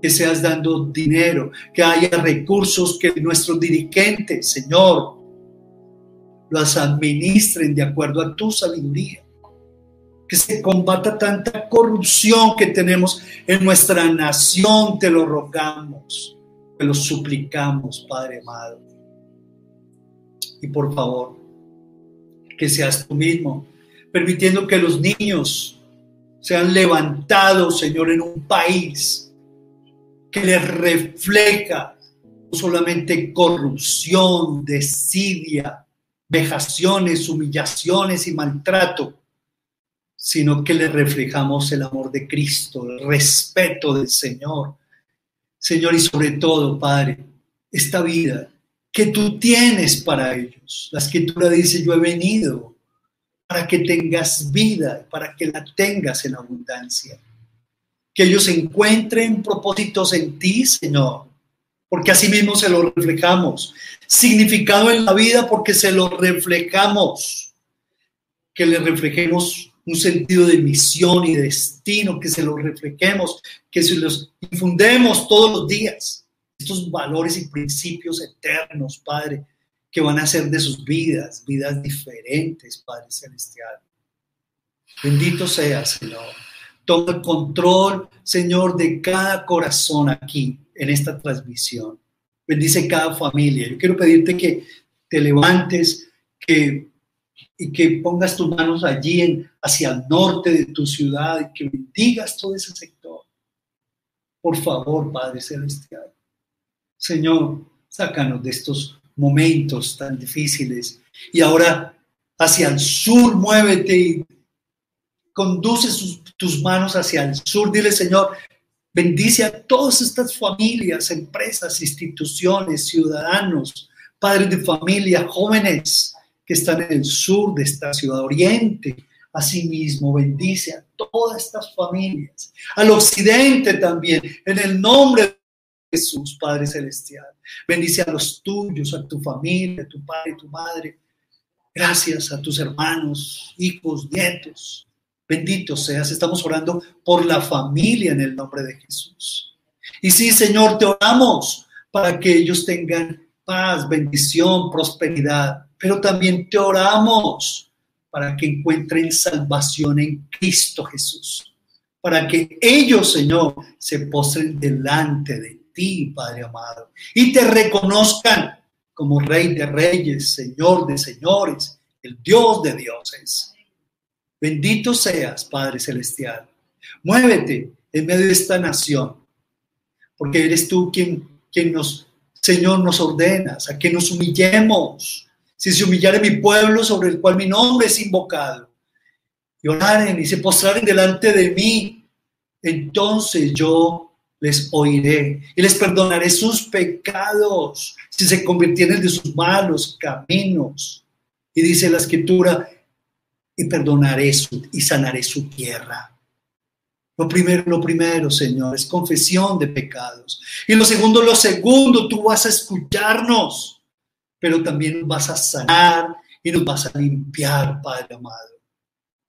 que seas dando dinero, que haya recursos que nuestros dirigentes, Señor, los administren de acuerdo a tu sabiduría. Que se combata tanta corrupción que tenemos en nuestra nación, te lo rogamos, te lo suplicamos, Padre amado. Y por favor, que seas tú mismo, permitiendo que los niños sean levantados, Señor, en un país que les refleja no solamente corrupción, desidia, vejaciones, humillaciones y maltrato, sino que le reflejamos el amor de Cristo, el respeto del Señor. Señor, y sobre todo, Padre, esta vida que tú tienes para ellos. La escritura dice, yo he venido para que tengas vida, para que la tengas en abundancia. Que ellos encuentren propósitos en ti, Señor, porque así mismo se lo reflejamos. Significado en la vida porque se lo reflejamos. Que le reflejemos un sentido de misión y de destino, que se lo reflejemos, que se los infundemos todos los días. Estos valores y principios eternos, Padre, que van a ser de sus vidas, vidas diferentes, Padre Celestial. Bendito sea, Señor. Toma el control, Señor, de cada corazón aquí en esta transmisión. Bendice cada familia. Yo quiero pedirte que te levantes, que y que pongas tus manos allí hacia el norte de tu ciudad y que bendigas todo ese sector. Por favor, Padre Celestial. Señor, sácanos de estos momentos tan difíciles. Y ahora hacia el sur, muévete y conduce tus manos hacia el sur. Dile, Señor, bendice a todas estas familias, empresas, instituciones, ciudadanos, padres de familia, jóvenes que están en el sur de esta ciudad, oriente. Asimismo, bendice a todas estas familias, al occidente también, en el nombre Jesús, Padre Celestial. Bendice a los tuyos, a tu familia, a tu padre, tu madre. Gracias a tus hermanos, hijos, nietos. Bendito seas. Estamos orando por la familia en el nombre de Jesús. Y sí, Señor, te oramos para que ellos tengan paz, bendición, prosperidad. Pero también te oramos para que encuentren salvación en Cristo Jesús. Para que ellos, Señor, se postren delante de ti, Padre amado, y te reconozcan como Rey de Reyes, Señor de Señores, el Dios de dioses. Bendito seas, Padre Celestial. Muévete en medio de esta nación, porque eres tú quien, quien nos, Señor, nos ordenas a que nos humillemos. Si se humillare mi pueblo sobre el cual mi nombre es invocado, y oraren y se postraren delante de mí, entonces yo les oiré y les perdonaré sus pecados si se convirtieron de sus malos caminos. Y dice la escritura, y perdonaré su, y sanaré su tierra. Lo primero, lo primero, Señor, es confesión de pecados. Y lo segundo, lo segundo, tú vas a escucharnos, pero también vas a sanar y nos vas a limpiar, Padre amado.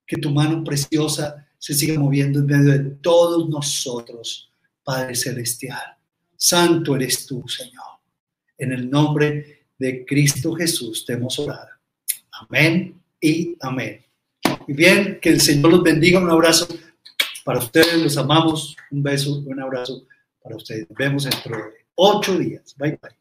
Que tu mano preciosa se siga moviendo en medio de todos nosotros Padre Celestial. Santo eres tú, Señor. En el nombre de Cristo Jesús te hemos orado. Amén y amén. Y bien, que el Señor los bendiga. Un abrazo para ustedes. Los amamos. Un beso, un abrazo para ustedes. Nos vemos dentro de ocho días. Bye, bye.